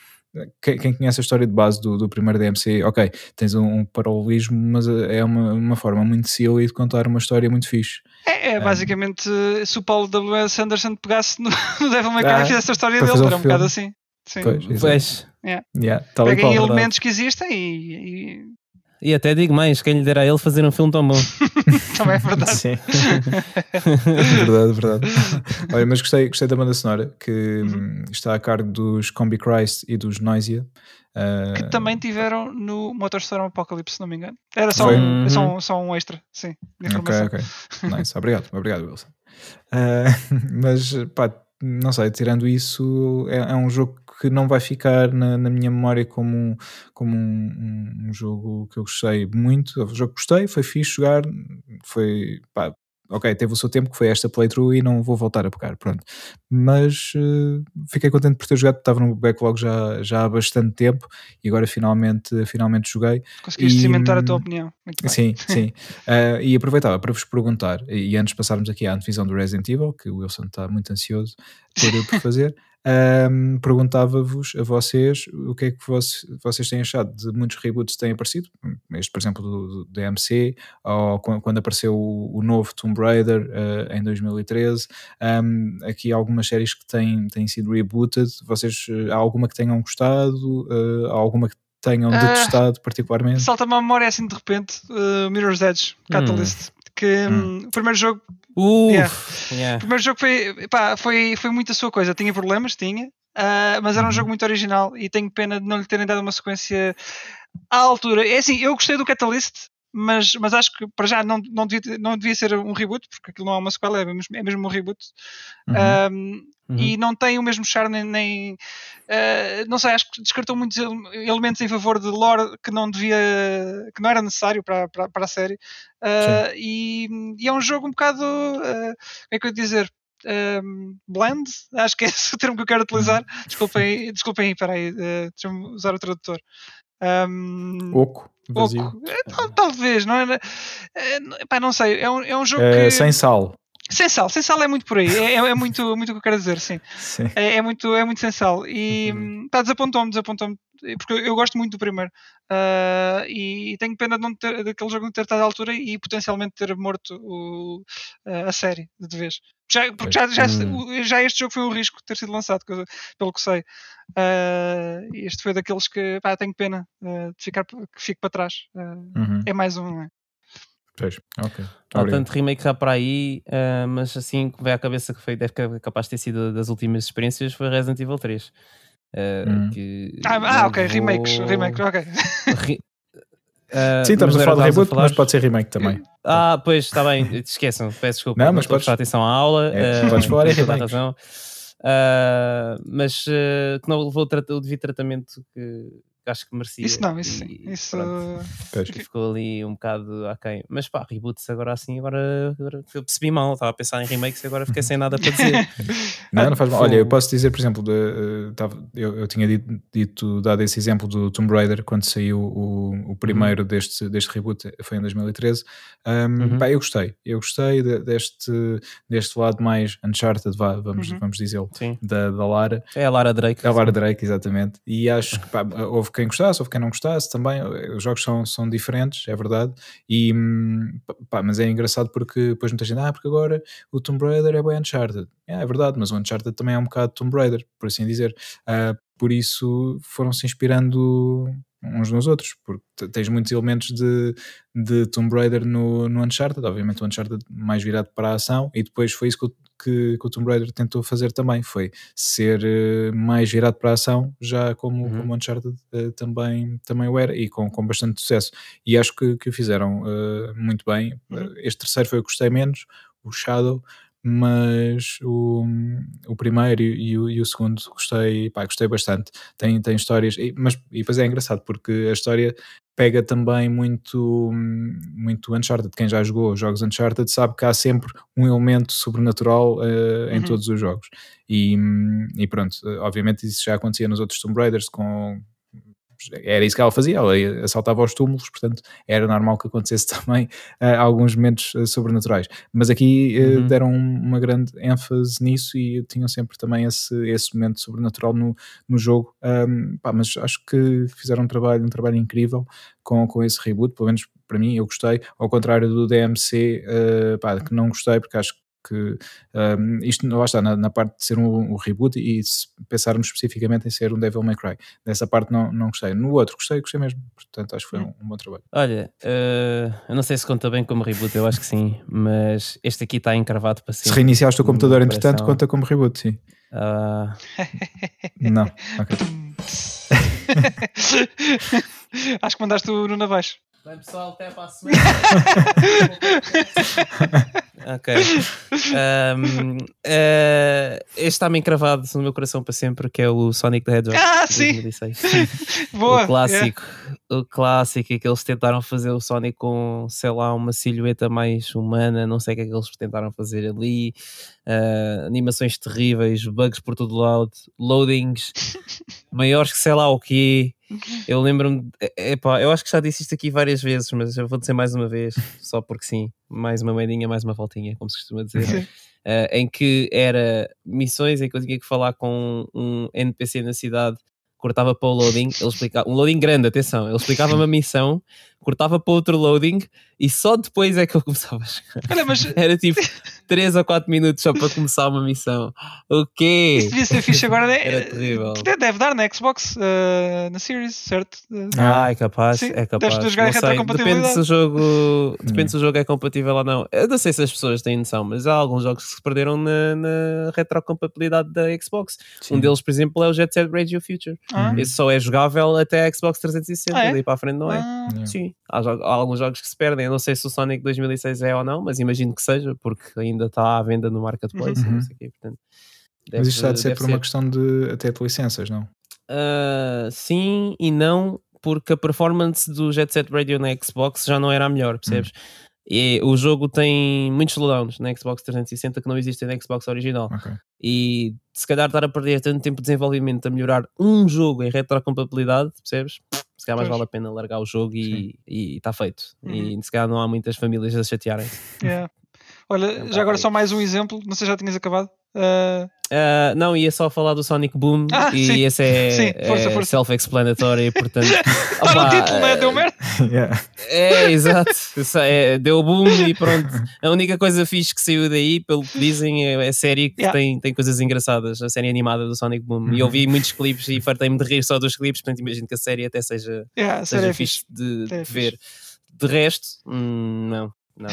Quem, quem conhece a história de base do, do primeiro DMC, ok, tens um, um paralelismo, mas é uma, uma forma muito silly de contar uma história muito fixe. É, é basicamente se o Paulo W.S. Anderson pegasse no, (laughs) no Devil May Cry Ah, e fizesse a história dele, um era um bocado assim. Sim. Pois. Pois. Yeah, tal e Peguem qual. elementos que existem e, E até digo mais, quem lhe dera a ele fazer um filme tão bom. e (laughs) também é verdade. Sim. (laughs) verdade, verdade. (laughs) Olha, mas gostei, gostei da banda sonora que Uhum. hum, está a cargo dos Combi Christ e dos Noisia. Ah, Que também tiveram no Motorstorm Apocalypse, se não me engano. Era só, Foi? um, é só, Uhum. um, só um extra, sim, de Ok, informação. ok. Nice, obrigado, obrigado, Wilson. Ah, mas, pá, não sei, tirando isso, é, é um jogo que não vai ficar na, na minha memória como, um- como um, um- um jogo que eu gostei muito. O jogo que gostei, foi fixe jogar, foi, pá, ok, teve o seu tempo que foi esta playthrough e não vou voltar a pegar, pronto. Mas eh, fiquei contente por ter jogado, estava no backlog já, já há bastante tempo e agora finalmente, finalmente joguei. Conseguiste E, cimentar a tua hum, opinião. Muito bem. Sim, sim. Uh, (laughs) e aproveitava para vos perguntar, e antes de passarmos aqui à antevisão do Resident Evil, que o Wilson está muito ansioso por, por fazer, um, perguntava-vos a vocês o que é que voce- vocês têm achado de muitos reboots que têm aparecido, este, por exemplo, do, do DMC, ou quan- quando apareceu o, o novo Tomb Raider uh, em 2013, um, aqui algumas séries que têm, têm sido rebooted, vocês, uh, há alguma que tenham gostado, uh, há alguma que tenham Ah, detestado particularmente? Salta-me à memória assim de repente uh, Mirror's Edge, Catalyst. Que hum, o primeiro jogo Uf, Yeah. Uh, yeah. O primeiro jogo foi, pá, foi, foi muito a sua coisa. Tinha problemas, tinha, ah, mas era um Uhum. jogo muito original e tenho pena de não lhe terem dado uma sequência à altura. É assim, eu gostei do Catalyst, mas, mas acho que para já não, não, devia, não devia ser um reboot, porque aquilo não é uma sequela, é mesmo, é mesmo um reboot. Uhum. Ahm, Uhum. E não tem o mesmo charme, nem. nem, ah, não sei, acho que descartou muitos ele- elementos em favor de lore que não devia. que não era necessário para, para, para a série. Ah, e, e é um jogo um bocado. ah, como é que eu ia dizer? Um, blend, acho que é (laughs) esse o termo que eu quero utilizar. Desculpem, desculpem aí, peraí, uh, deixa-me usar o tradutor. Um, Oco, vazio. Eh, tal- talvez, não eh, não- pá, não sei, é um, é um jogo Eh, que. sem sal. Sem sal, sem sal é muito por aí, é, é- é muito, (laughs) muito o que eu quero dizer, sim. Sim. É, é muito, é muito sem sal. E Uhum. desapontou-me, desapontou-me, porque eu, eu gosto muito do primeiro. Ah, e tenho pena de não ter, daquele jogo não ter estado à altura e potencialmente ter morto o- a série de vez. Já, porque já, já, Hum. já este jogo foi um risco de ter sido lançado, pelo que sei. E este foi daqueles que pá, tenho pena de ficar, que fique para trás. Uhum. é mais um, não é? Pois, ok. Há tanto remake cá para aí, ah, mas assim que vem à cabeça que foi, deve capaz de ter sido das últimas experiências foi Resident Evil 3. ah, Hum. que Ah, ah, ok, remakes, vou- remakes, ok. Re- Ah, (laughs) Sim, estamos a falar de reboot, falar- mas pode ser remake também. Ah, pois, está bem, esqueçam, peço desculpa, Não, mas podes- prestar atenção à aula. É, ah, podes falar (laughs) em remakes. razão. Ah, mas ah, que não levou o, devido tratamento que acho que merecia. Isso não, isso e sim. Isso, pronto, ficou ali um bocado aquém. Mas pá, reboots agora assim, agora, agora eu percebi mal, estava a pensar em remakes e agora fiquei sem nada para dizer. (laughs) Não, não faz mal. Olha, eu posso dizer, por exemplo, de, eh, tava- eu, eu tinha dito, dito- dado esse exemplo do Tomb Raider quando saiu o, o primeiro deste, deste reboot, foi em 2013. Um, Uhum. pá, eu gostei, eu gostei de- deste, deste lado mais Uncharted, vá, vamos, Uhum. vamos dizê-lo, da, da Lara. É a Lara Drake. A Lara Drake, exatamente. E acho (laughs) que pá, houve quem gostasse, houve quem não gostasse também. Os jogos são, são diferentes, é verdade. E, hum, pá, mas é engraçado porque depois muita gente, ah, porque agora o Tomb Raider é bem Uncharted. É, é verdade, mas o Uncharted também é um bocado Tomb Raider, por assim dizer. Ah, por isso foram-se inspirando uns nos outros, porque tens muitos elementos de, de Tomb Raider no, no Uncharted, obviamente o Uncharted mais virado para a ação, e depois foi isso que, o- que, que o Tomb Raider tentou fazer também, foi ser eh, mais virado para a ação, já como, Uhum. como o Uncharted eh, também, também o era, e com, com bastante sucesso. E acho que, que o fizeram eh, muito bem. Uhum. Este terceiro foi o que gostei menos, o Shadow, mas o, o primeiro e, e o, e o segundo gostei, pá, gostei bastante. Tem, tem histórias, e, mas e depois é engraçado porque a história pega também muito, muito Uncharted. Quem já jogou jogos Uncharted sabe que há sempre um elemento sobrenatural eh, em Uhum. todos os jogos. E, e pronto, obviamente isso já acontecia nos outros Tomb Raiders com era isso que ela fazia, ela assaltava os túmulos, portanto era normal que acontecesse (laughs) também eh, alguns momentos eh, sobrenaturais. Mas aqui eh, Uhum. deram uma grande ênfase nisso e tinham sempre também esse, esse momento sobrenatural no, no jogo. Ahm, pá, mas acho que fizeram um trabalho, um trabalho incrível com, com esse reboot, pelo menos para mim eu gostei, ao contrário do DMC, pá, que não gostei porque acho que um, isto lá está na, na parte de ser um, um reboot e se pensarmos especificamente em ser um Devil May Cry. Dessa parte não, não gostei, no outro gostei, gostei mesmo. Portanto acho que foi um, um bom trabalho. Olha, eh, eu não sei se conta bem como reboot, eu acho que sim, mas este aqui está encravado para se sempre. reiniciaste o Uma computador entretanto conta como reboot, sim. Ah, não, (laughs) ok. Acho que mandaste o Nuno abaixo. Bem pessoal, até para a semana. (laughs) ok. Ahm, eh, este está-me encravado no meu coração para sempre, que é o Sonic the Hedgehog. Ah, de sim! 2006. (laughs) Boa! o clássico, o clássico é que eles tentaram fazer o Sonic com, sei lá, uma silhueta mais humana, não sei o que é que eles tentaram fazer ali, ah, animações terríveis, bugs por todo lado, loadings (laughs) maiores que sei lá o quê. Eu lembro-me, é- epá, eu acho que já disse isto aqui várias vezes, mas eu vou dizer mais uma vez, (laughs) só porque sim, mais uma moedinha, mais uma voltinha, como se costuma dizer. Uh, em que era missões em que eu tinha que falar com um NPC na cidade, cortava para o loading, ele explicava, um loading grande, atenção, ele explicava uma missão, cortava para outro loading e só depois é que eu começava a jogar. Olha, mas Era tipo 3 ou 4 minutos só para começar uma missão. O quê? isso devia ser fixe agora. né? Era terrível. Deve- Deve dar na Xbox, eh, na Series, certo? Eh, Ah, é capaz, Sim, é deves capaz. poder jogar Não sei. Depende se o jogo, depende se o jogo é compatível ou não. Eu não sei se as pessoas têm noção, mas há alguns jogos que se perderam na, na retrocompatibilidade da Xbox. Um deles, por exemplo, é o Jet Set Radio Future. Ah, Esse só é jogável até a Xbox 360, Ah, é? daí para a frente não é. ah. Sim, há, há alguns jogos que se perdem. Eu não sei se o Sonic 2006 é ou não, mas imagino que seja, porque ainda está à venda no Marketplace. Uhum. não sei o quê, portanto, mas isto está de ser deve por uma questão de até de licenças, não? Uh, sim e não, porque a performance do Jet Set Radio na Xbox já não era a melhor, percebes? E o jogo tem muitos slowdowns na Xbox 360 que não existem na Xbox original. Ok. E se calhar estar a perder tanto tempo de desenvolvimento a melhorar um jogo em retrocompatibilidade, percebes? Se calhar mais Pois. vale a pena largar o jogo e está feito. E Uhum. se calhar não há muitas famílias a chatearem. yeah. Olha, É já agora só mais um exemplo. Não sei se já tinhas acabado. Eh, Uh, não, ia só falar do Sonic Boom Ah, e sim. esse é, Sim, força, é self-explanatory, portanto. (laughs) Está no opá, título, né? Deu merda. (laughs) Yeah. É, exato. É, deu boom e pronto. A única coisa fixe que saiu daí, pelo que dizem, é a série que Yeah. tem, tem coisas engraçadas, a série animada do Sonic Boom. E eu vi muitos clipes e fartei-me de rir só dos clipes, portanto imagino que a série até seja, Yeah, a série seja é fixe fixe. de, Série é de ver. De resto, hum, não. Não,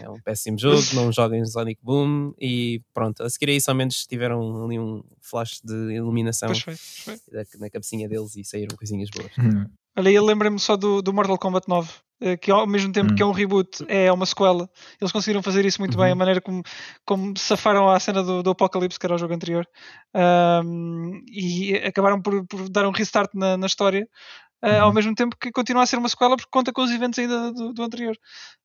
é um péssimo jogo, não joguem Sonic Boom e pronto, a seguir aí somente tiveram ali um flash de iluminação Pois foi, pois foi. na, cabecinha deles e saíram coisinhas boas. Hum. Olha, eu lembrei-me só do, do Mortal Kombat 9, eh, que ao mesmo tempo Hum. que é um reboot, é uma sequela. Eles conseguiram fazer isso muito Uhum. bem, a maneira como, como safaram à cena do, do Apocalipse, que era o jogo anterior, Ahm, e acabaram por, por dar um restart na, na história. Eh, ao Uhum. mesmo tempo que continua a ser uma sequela porque conta com os eventos ainda do, do anterior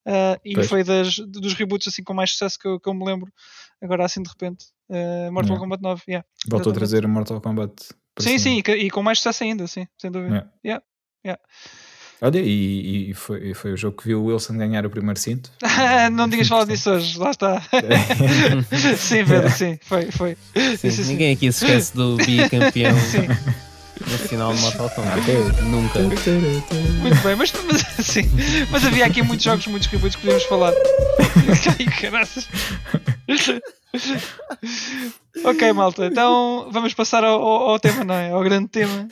Ah, e Pois. foi das, dos reboots assim com mais sucesso que eu, que eu me lembro agora assim de repente Eh, Mortal Yeah. Kombat 9 yeah. Voltou a Exatamente. trazer o Mortal Kombat para sim, cima. sim, e, e com mais sucesso ainda sim, sem dúvida Yeah. Yeah. Olha, e, e foi, foi o jogo que viu o Wilson ganhar o primeiro cinto. (laughs) não tinhas falado (laughs) disso hoje, lá está. (laughs) sim, Pedro, sim, foi, foi. Sim, Sim, sim, ninguém aqui se esquece do bicampeão Sim, nacional de Mortal Kombat. Ok. Nunca. muito bem, mas, mas, sim, mas havia aqui muitos jogos, muitos reboots que podíamos falar. (laughs) Ai, caraças. ok, malta, então vamos passar ao, ao- ao tema, não é? Ao grande tema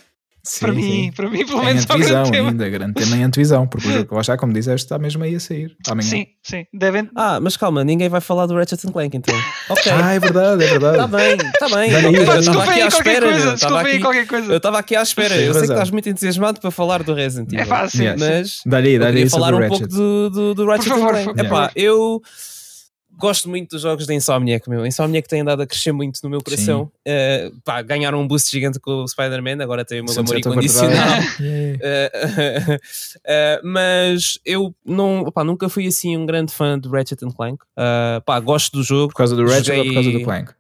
Sim, para mim, sim. para mim, pelo menos é o grande tema. ainda, grande tema em antevisão, porque o jogo que lá está, como disseste, está mesmo aí a sair. Amanhã. Sim, sim. Devem. Ah, mas calma, ninguém vai falar do Ratchet Clank então. (laughs) Ok. Ah, é verdade, é verdade. Está bem, está bem. Aí, eu estava aqui aí à qualquer espera. coisa. eu estava aqui- qualquer coisa. Eu estava aqui à espera. Eu sei que estás muito entusiasmado para falar do Resident Evil. É fácil. Mas Dá-lhe aí, eu queria falar um pouco do, do, do Ratchet Por favor, Clank. por Epá, favor. eu gosto muito dos jogos da Insomniac, meu. Insomniac tem andado a crescer muito no meu coração. Eh, pá, ganharam um boost gigante com o Spider-Man, agora tem o meu amor Sunset incondicional. (laughs) Eh, (laughs) eh, mas eu não, pá, nunca fui assim um grande fã de Ratchet Clank. Pá, gosto do jogo. Por causa do Ratchet ou por causa do Joguei- Clank?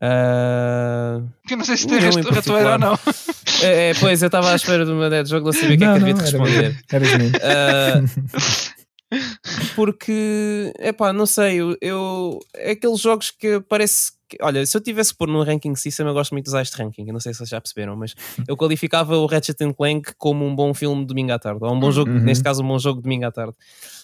Eh, Que eu não sei se tem ratoeira ou não. (laughs) é, é, pois, eu estava à espera de uma ideia de jogo, não sabia o que é que havia de era responder. mesmo. Eras menino. Porque, epá, não sei, eu, eu é aqueles jogos que parece que, olha, se eu tivesse pôr num ranking system, eu gosto muito de usar este ranking, eu não sei se vocês já perceberam, mas eu qualificava o Ratchet Clank como um bom filme de domingo à tarde, ou um bom jogo, Uhum. neste caso, um bom jogo de domingo à tarde.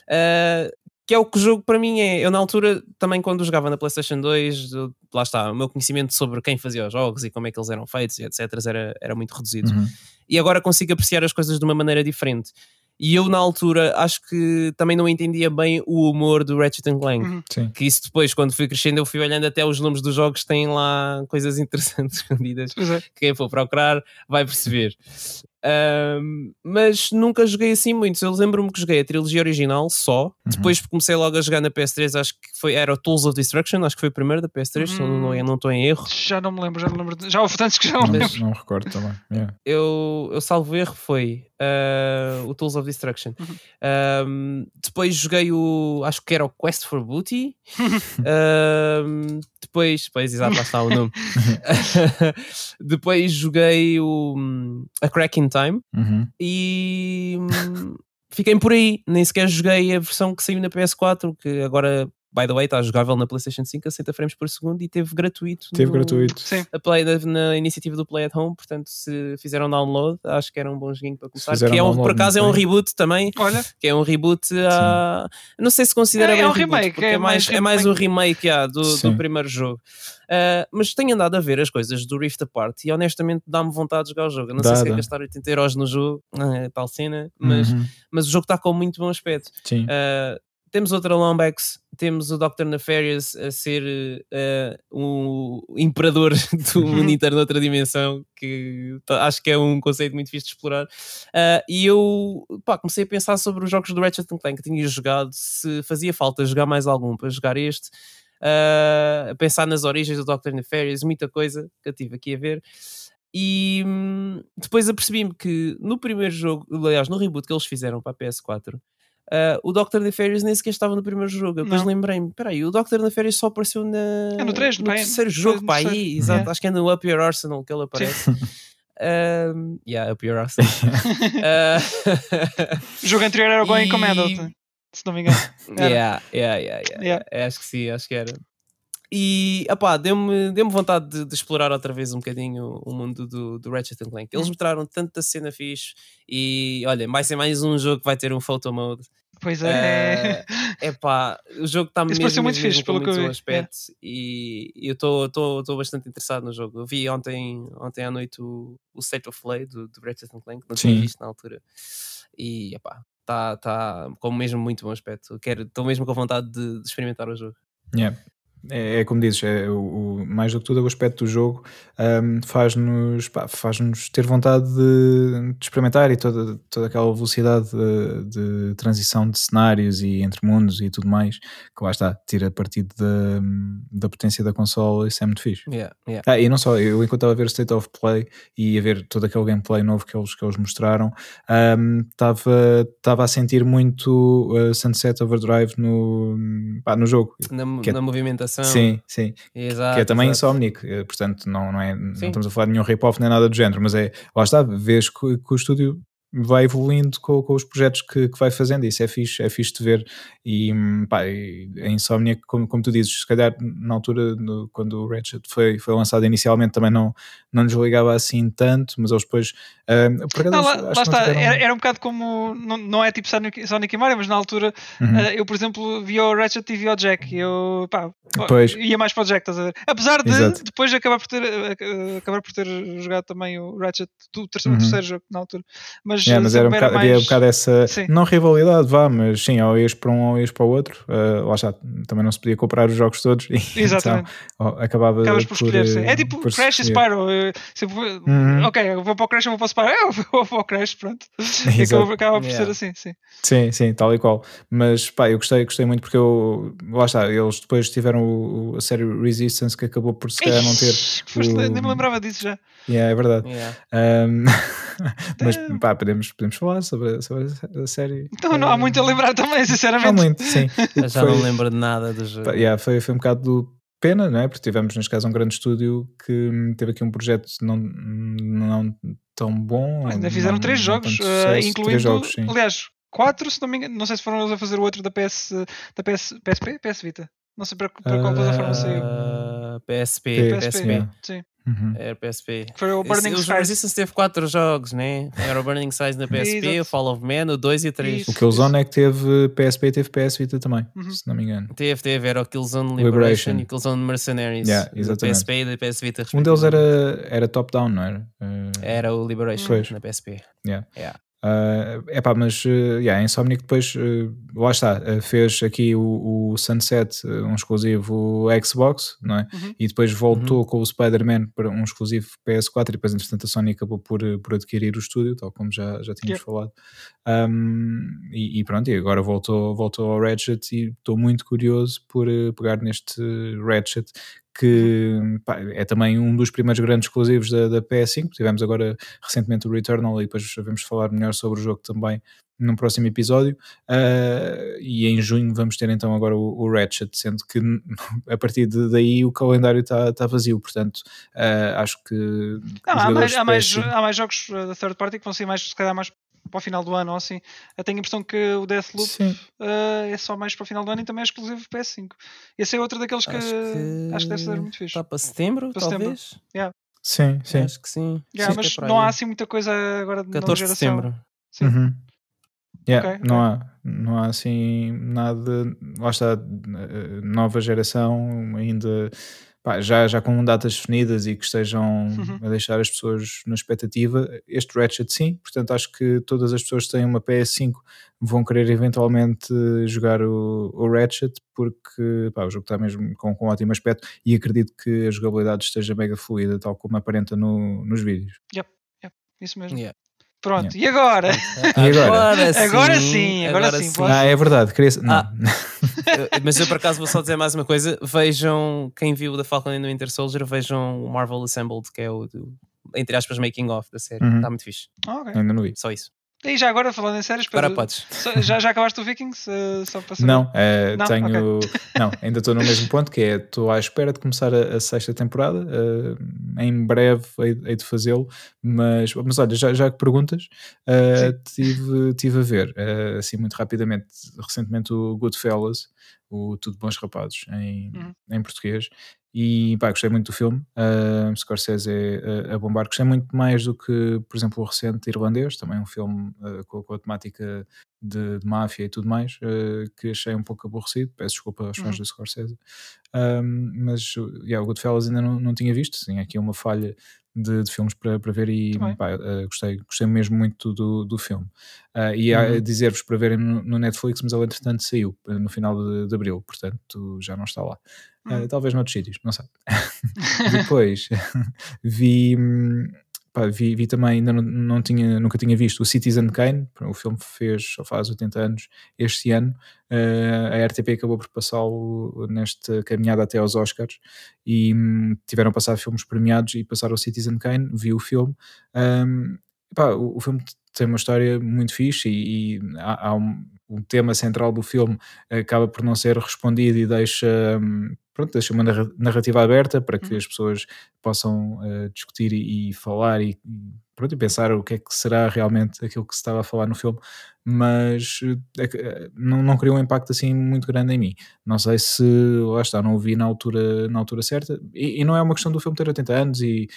Ah, que é o que o jogo para mim é. Eu, na altura, também quando jogava na PlayStation 2, eu- lá está, o meu conhecimento sobre quem fazia os jogos e como é que eles eram feitos e etc. era, era muito reduzido Uhum. e agora consigo apreciar as coisas de uma maneira diferente. E eu, na altura, acho que também não entendia bem o humor do Ratchet Clank. Uhum. Sim. Que isso depois, quando fui crescendo, eu fui olhando até os nomes dos jogos, têm lá coisas (laughs) interessantes escondidas. É. Quem for procurar vai perceber. Ahm, mas nunca joguei assim muitos. Eu lembro-me que joguei a trilogia original só. Depois comecei logo a jogar na PS3. Acho que foi, era o Tools of Destruction. Acho que foi o primeiro da PS3. Se eu não, não estou em erro. Já não me lembro, já não me lembro. Já houve tantos que já não me Não, lembro. não recordo também. Yeah. eu, eu salvo erro foi uh, o Tools of Destruction. Um, depois joguei o. Acho que era o Quest for Booty. Um, (laughs) depois, depois, exato, lá está o nome. (laughs) depois joguei o A Crack in Time Uhum. e fiquei por aí. Nem sequer joguei a versão que saiu na PS4, que agora, by the way, está jogável na PlayStation 5 a 60 frames por segundo e teve gratuito. Teve no- gratuito. Sim. a play na, na iniciativa do Play at Home, portanto, se fizeram download, acho que era um bom joguinho para começar. Que é um, por acaso é um reboot também, Olha, que é um reboot a. Não sei se considera É, bem é um reboot, remake, porque é é, mais, mais é mais um remake yeah, do, do primeiro jogo. Ah, mas tenho andado a ver as coisas do Rift Apart e honestamente dá-me vontade de jogar o jogo. Eu não sei se dá. gastar 80 euros no jogo, ah, tal cena, mas, Uhum. mas o jogo está com muito bom aspecto. Sim. Uh, temos outra Lombax, temos o Dr. Nefarious a ser uh, o imperador (laughs) do monitor noutra dimensão, que tá- acho que é um conceito muito fixe de explorar. Uh, e eu pá, comecei a pensar sobre os jogos do Ratchet Clank que tinha jogado, se fazia falta jogar mais algum para jogar este. Uh, a pensar nas origens do Dr. Nefarious, muita coisa que eu tive aqui a ver. E hum, depois apercebi-me que no primeiro jogo, aliás, no reboot que eles fizeram para a PS4, ah, o Dr. Nefarious nem sequer estava no primeiro jogo. Eu Depois lembrei-me, peraí, oR. Nefarious só apareceu na, É no três, no pá, terceiro jogo, pá, aí, exato, acho que é no Up Your Arsenal que ele aparece. (laughs) Um, yeah, Up Your Arsenal. (laughs) Ah, o jogo anterior era o Going (laughs) E- Commando, se não me engano. Era. Yeah, yeah, yeah, yeah. Yeah. É, Acho que sim, acho que era. E opá, deu-me deu vontade de, de explorar outra vez um bocadinho o mundo do, do Ratchet Clank. Eles Uhum. mostraram tanta cena fixe e olha, vai ser mais um jogo que vai ter um photo mode. Pois é. É pá, o jogo está Isso mesmo, pareceu muito mesmo, fixe, mesmo pelo que eu muito bom vi, aspecto e e eu estou bastante interessado no jogo. Eu vi ontem, ontem à noite o, o State of Play do, do Ratchet Clank, não tinha visto na altura. E epá, está tá com mesmo muito bom aspecto. Estou mesmo com vontade de, de experimentar o jogo. Yeah. É, é como dizes, é o, o- mais do que tudo o aspecto do jogo ahm, faz-nos pá, faz-nos ter vontade de, de experimentar e toda, toda aquela velocidade de, de transição de cenários e entre mundos e tudo mais, que lá está, tira partido da, da potência da consola, isso é muito fixe. Yeah, yeah. Ah, e não só, eu enquanto estava a ver o State of Play e a ver todo aquele gameplay novo que eles, que eles mostraram, estava estava a sentir muito uh, Sunset Overdrive no, pá, no jogo. Na, Que é- na Sim, sim. exato, que é também exato. Insomniac, eh, portanto não, não, é, não estamos a falar de nenhum rip-off nem nada do género, mas é, lá está, vês que, que o estúdio vai evoluindo com, com os projetos que, que vai fazendo. Isso é fixe, é fixe de ver. E pá, e a Insomnia, como, como tu dizes, se calhar na altura, no- quando o Ratchet foi, foi lançado inicialmente, também não, não nos ligava assim tanto, mas eles depois. por acaso, Não, lá, lá está, tiveram- era, era um bocado como. Não, não é tipo Sonic, Sonic e Mario, mas na altura Uhum. eh, eu, por exemplo, via o Ratchet e via o Jack. E eu pá, Pois. ia mais para o Jack, estás a ver? Apesar de Exato. depois acabar por ter, eh, acabar por ter jogado também o Ratchet do terceiro, Uhum. terceiro jogo na altura. Mas, Yeah, eh, mas era um bocado, havia um mais- bocado essa, Sim. não rivalidade, vá, mas sim, ou ias para um ou ias para o outro. Uh, lá está, também não se podia comprar os jogos todos (laughs) e Exatamente. então, oh, acabava Acabas por escolher. sim. eh, É tipo por Crash e escolher. Spyro. eh, sempre- Uhum. Ok, vou para o Crash, eu vou para o Spyro. (laughs) Eu vou para o Crash, pronto. (laughs) E Exato. acaba, por Yeah. ser assim, sim. Sim, sim, tal e qual. Mas pá, eu gostei, gostei muito porque eu, lá está, eles depois tiveram o- a série Resistance que acabou por se calhar não ter. Ixi, o- Nem me lembrava disso já. Yeah, é verdade. Yeah. Um, (laughs) mas Damn. pá, podemos, podemos falar sobre, sobre a série. Então não há muito a lembrar também, Há sinceramente. muito, sim. (laughs) Eu já foi- não lembro de nada do jogo. Pá, yeah, foi, foi um bocado pena, não é? Porque tivemos, neste caso, um grande estúdio que hum, teve aqui um projeto não, não tão bom. Ainda fizeram não- três não jogos, eh, sucesso, incluindo, Três jogos, sim. aliás, quatro, se não me engano, não sei se foram eles a fazer o outro da PS, da PS, PSP, PS Vita. Não sei para, para qual plataforma saiu. Ah, PSP, PSP. PSP, sim. Uhum. Era PSP. Foi o Burning Esse- o Skies. Resistance teve quatro jogos, né? Era o Burning Skies na PSP, o. Fall of Man, o 2 e o 3. Isso. O Killzone é que teve PSP e teve PS Vita também, Uhum. se não me engano. Teve, teve, era o Killzone Liberation. Liberation, e o Killzone Mercenaries. Yeah, exatamente. PSP e da PS Vita. Um deles era, era top-down, não era? Uh, Era o Liberation Pois. na PSP. Yeah. Yeah. Uh, epá, mas uh, yeah, a Insomniac depois, uh, lá está, uh, fez aqui o, o Sunset, um exclusivo Xbox, não é? Uhum. E depois voltou Uhum. com o Spider-Man para um exclusivo PS4 e depois, entretanto, a Sony acabou por, por adquirir o estúdio, tal como já, já tínhamos Yep. falado. Um, e, e pronto, e agora voltou, voltou ao Ratchet e estou muito curioso por uh, pegar neste Ratchet que pá, é também um dos primeiros grandes exclusivos da, da PS5. Tivemos agora recentemente o Returnal e depois vamos falar melhor sobre o jogo também num próximo episódio. Uh, e em junho vamos ter então agora o, o Ratchet, sendo que (laughs) a partir de daí o calendário está tá vazio. Portanto, uh, acho que. Não, há, mais, há, mais, PS5 há mais jogos eh, da third party que vão sair mais, se calhar, mais para o final do ano ou assim. Eu tenho a impressão que o Deathloop eh, é só mais para o final do ano e também é exclusivo PS5. Esse é outro daqueles que Acho acho que, que deve ser muito fixe. Está para setembro, Para setembro. talvez? sim, sim. Acho que sim. Yeah, Sim, mas é não há assim muita coisa agora de nova 14 de geração. setembro. Sim. Uhum. Yeah, Ok, Não, há, não há assim nada, lá está, eh, nova geração ainda pá, já, já com datas definidas e que estejam Uhum. a deixar as pessoas na expectativa. Este Ratchet sim, portanto acho que todas as pessoas que têm uma PS5 vão querer eventualmente jogar o, o Ratchet porque pá, o jogo está mesmo com, com um ótimo aspecto e acredito que a jogabilidade esteja mega fluida, tal como aparenta no- nos vídeos. Isso mesmo. Yeah. Pronto, e agora? (laughs) E agora? Agora sim, agora sim, Ah, é verdade, queria... Ah. Mas eu por acaso vou só dizer mais uma coisa. Vejam, quem viu da Falcon and the Winter Soldier, vejam o Marvel Assembled, que é o, do- entre aspas, making of da série. Uhum. Está muito fixe. Ah, ok. ainda não vi. Só isso. E já agora, falando em séries, Agora Pedro, podes. já, já acabaste o Vikings? Eh, só para saber? Não, eh, Não? tenho. Não, ainda estou no mesmo ponto, que é estou à espera de começar a, a sexta temporada. eh, em breve hei, hei de fazê-lo, mas, mas olha, já, já que perguntas, eh, tive, tive a ver, assim muito rapidamente, recentemente o Goodfellas, o Tudo Bons Rapazes, em, Uhum. em português. E pá, gostei muito do filme. Uh, Scorsese é a, a bombar. Gostei muito mais do que, por exemplo, o recente irlandês, também um filme uh, com, com a temática de, de máfia e tudo mais, uh, que achei um pouco aborrecido. Peço desculpa aos fãs Uhum. do Scorsese. Um, mas yeah, o Goodfellas ainda não, não tinha visto. Tinha aqui uma falha de, de filmes para, para ver e pá, uh, gostei, gostei mesmo muito do, do filme. Uh, e a Uhum. dizer-vos para verem no, no Netflix, mas ele entretanto saiu uh, no final de, de abril, portanto já não está lá. Uh, Uhum. talvez noutros sítios, não sei. (laughs) Depois (laughs) vi, hum, pá, vi, vi também, ainda não, não tinha, nunca tinha visto o Citizen Kane, o filme fez, só faz 80 anos este ano. Uh, a RTP acabou por passá-lo nesta caminhada até aos Oscars e hum, tiveram a passar filmes premiados e passaram o Citizen Kane, vi o filme. Um, pá, o, o filme tem uma história muito fixe e, e há, há um, o tema central do filme acaba por não ser respondido e deixa hum, pronto, deixa uma narra- narrativa aberta para que Uhum. as pessoas possam eh, discutir e, e falar e, pronto, e pensar o que é que será realmente aquilo que se estava a falar no filme, mas eh, é eh, não, não criou um impacto assim muito grande em mim. Não sei se, lá está, não o vi na altura, na altura certa, e, e não é uma questão do filme ter 80 anos e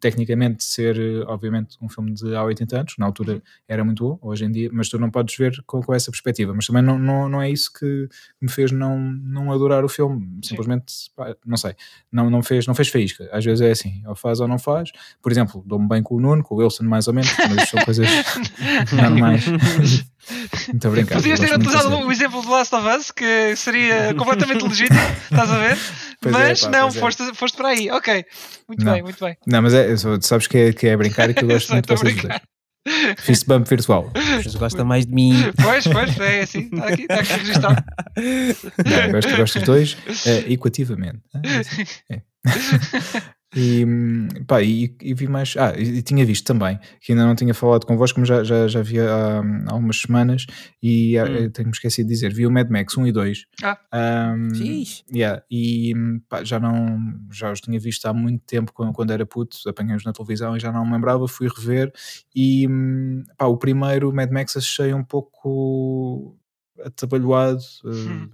tecnicamente ser, eh, obviamente, um filme de há 80 anos, na altura era muito bom, hoje em dia, mas tu não podes ver com, com essa perspectiva. Mas também não, não, não é isso que me fez não, não adorar o filme. Simplesmente, pá, não sei, não, não, fez, não fez faísca. Às vezes é assim, ou faz ou não faz. Por exemplo, dou-me bem com o Nuno, com o Wilson, mais ou menos, mas são coisas (laughs) normais. Muito brincar. Podias ter utilizado o exemplo do Last of Us, que seria completamente legítimo, estás a ver? Pois é, mas pá, não, é. foste, foste para aí. Ok, muito Não. bem, muito bem. Não, mas é, tu sabes que é, que é brincar e que eu gosto (laughs) muito de vocês dois. Fist bump virtual. Mas gosta mais de mim. Pois, pois, é assim, está aqui, está aqui registado. Não, gosto, gosto dos dois eh, equativamente. Ah, é. (laughs) E, pá, e, e vi mais. Ah, e, tinha visto também, que ainda não tinha falado convosco, mas já, já, já vi há, há umas semanas e ah, Hum. tenho-me esquecido de dizer. Vi o Mad Max 1 e 2. Ah. Um, Fixe. yeah, e pá, já não já os tinha visto há muito tempo quando, quando era puto, apanhei-os na televisão e já não me lembrava, fui rever e pá, o primeiro Mad Max achei um pouco atabalhoado, Hum.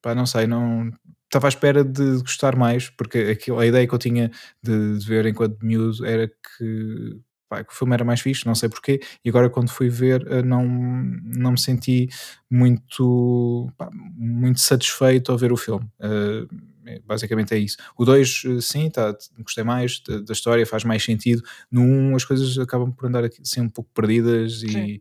pá, não sei, não estava à espera de gostar mais, porque a ideia que eu tinha de, de ver enquanto miúdo era que, pá, que o filme era mais fixe, não sei porquê, e agora quando fui ver eh, não, não me senti muito, pá, muito satisfeito ao ver o filme. Eh, é, basicamente é isso. O 2, sim, tá, gostei mais da, da história, faz mais sentido. No 1 um, as coisas acabam por andar aqui, assim um pouco perdidas e Sim.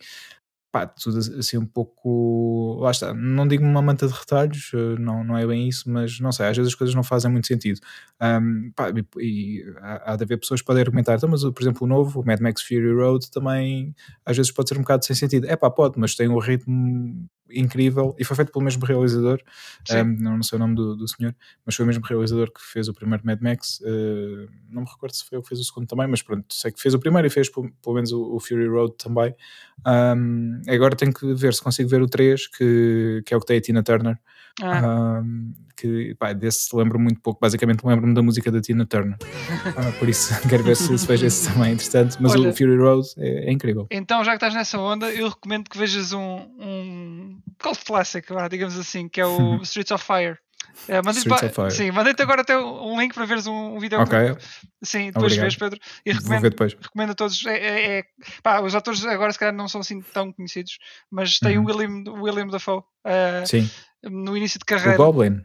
Pá, tudo assim um pouco. Lá está, não digo uma manta de retalhos, eh, não, não é bem isso, mas não sei, às vezes as coisas não fazem muito sentido. Um, pá, e, e há, há de haver pessoas que podem argumentar, então, mas por exemplo o novo, o Mad Max Fury Road, também às vezes pode ser um bocado sem sentido. É pá, pode, mas tem um ritmo incrível e foi feito pelo mesmo realizador, um, não, não sei o nome do, do senhor, mas foi o mesmo realizador que fez o primeiro Mad Max. uh, não me recordo se foi ele que fez o segundo também, mas pronto, sei que fez o primeiro e fez pelo, pelo menos o, o Fury Road também. Um, agora tenho que ver se consigo ver o 3, que, que é o que tem a Tina Turner. Ah, Um, que pá, desse lembro muito pouco, basicamente lembro-me da música da Tina Turner. (laughs) Ah, por isso (laughs) quero ver se, se vejo esse também, interessante. Mas Olha- o Fury Road é, é incrível. Então, já que estás nessa onda, eu recomendo que vejas um, um cult classic, digamos assim, que é o (laughs) Streets of Fire. É, Fire. Sim, mandei-te agora até um link para veres um, um vídeo. Ok, Sim, depois Obrigado. vês, Pedro. E recomendo, recomendo a todos. É, é- é- pá, os atores agora, se calhar, não são assim tão conhecidos, mas tem Uhum. o William, o William Dafoe ah, Sim, no início de o carreira. Goblin.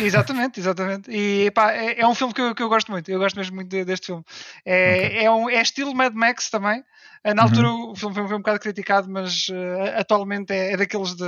Exatamente, exatamente. E pá, é, é um filme que eu, que eu gosto muito. Eu gosto mesmo muito de- deste filme. É, é, um, é estilo Mad Max também. Ah, Na Uhum. altura o filme foi, foi um bocado criticado, mas ah, atualmente é, é daqueles de,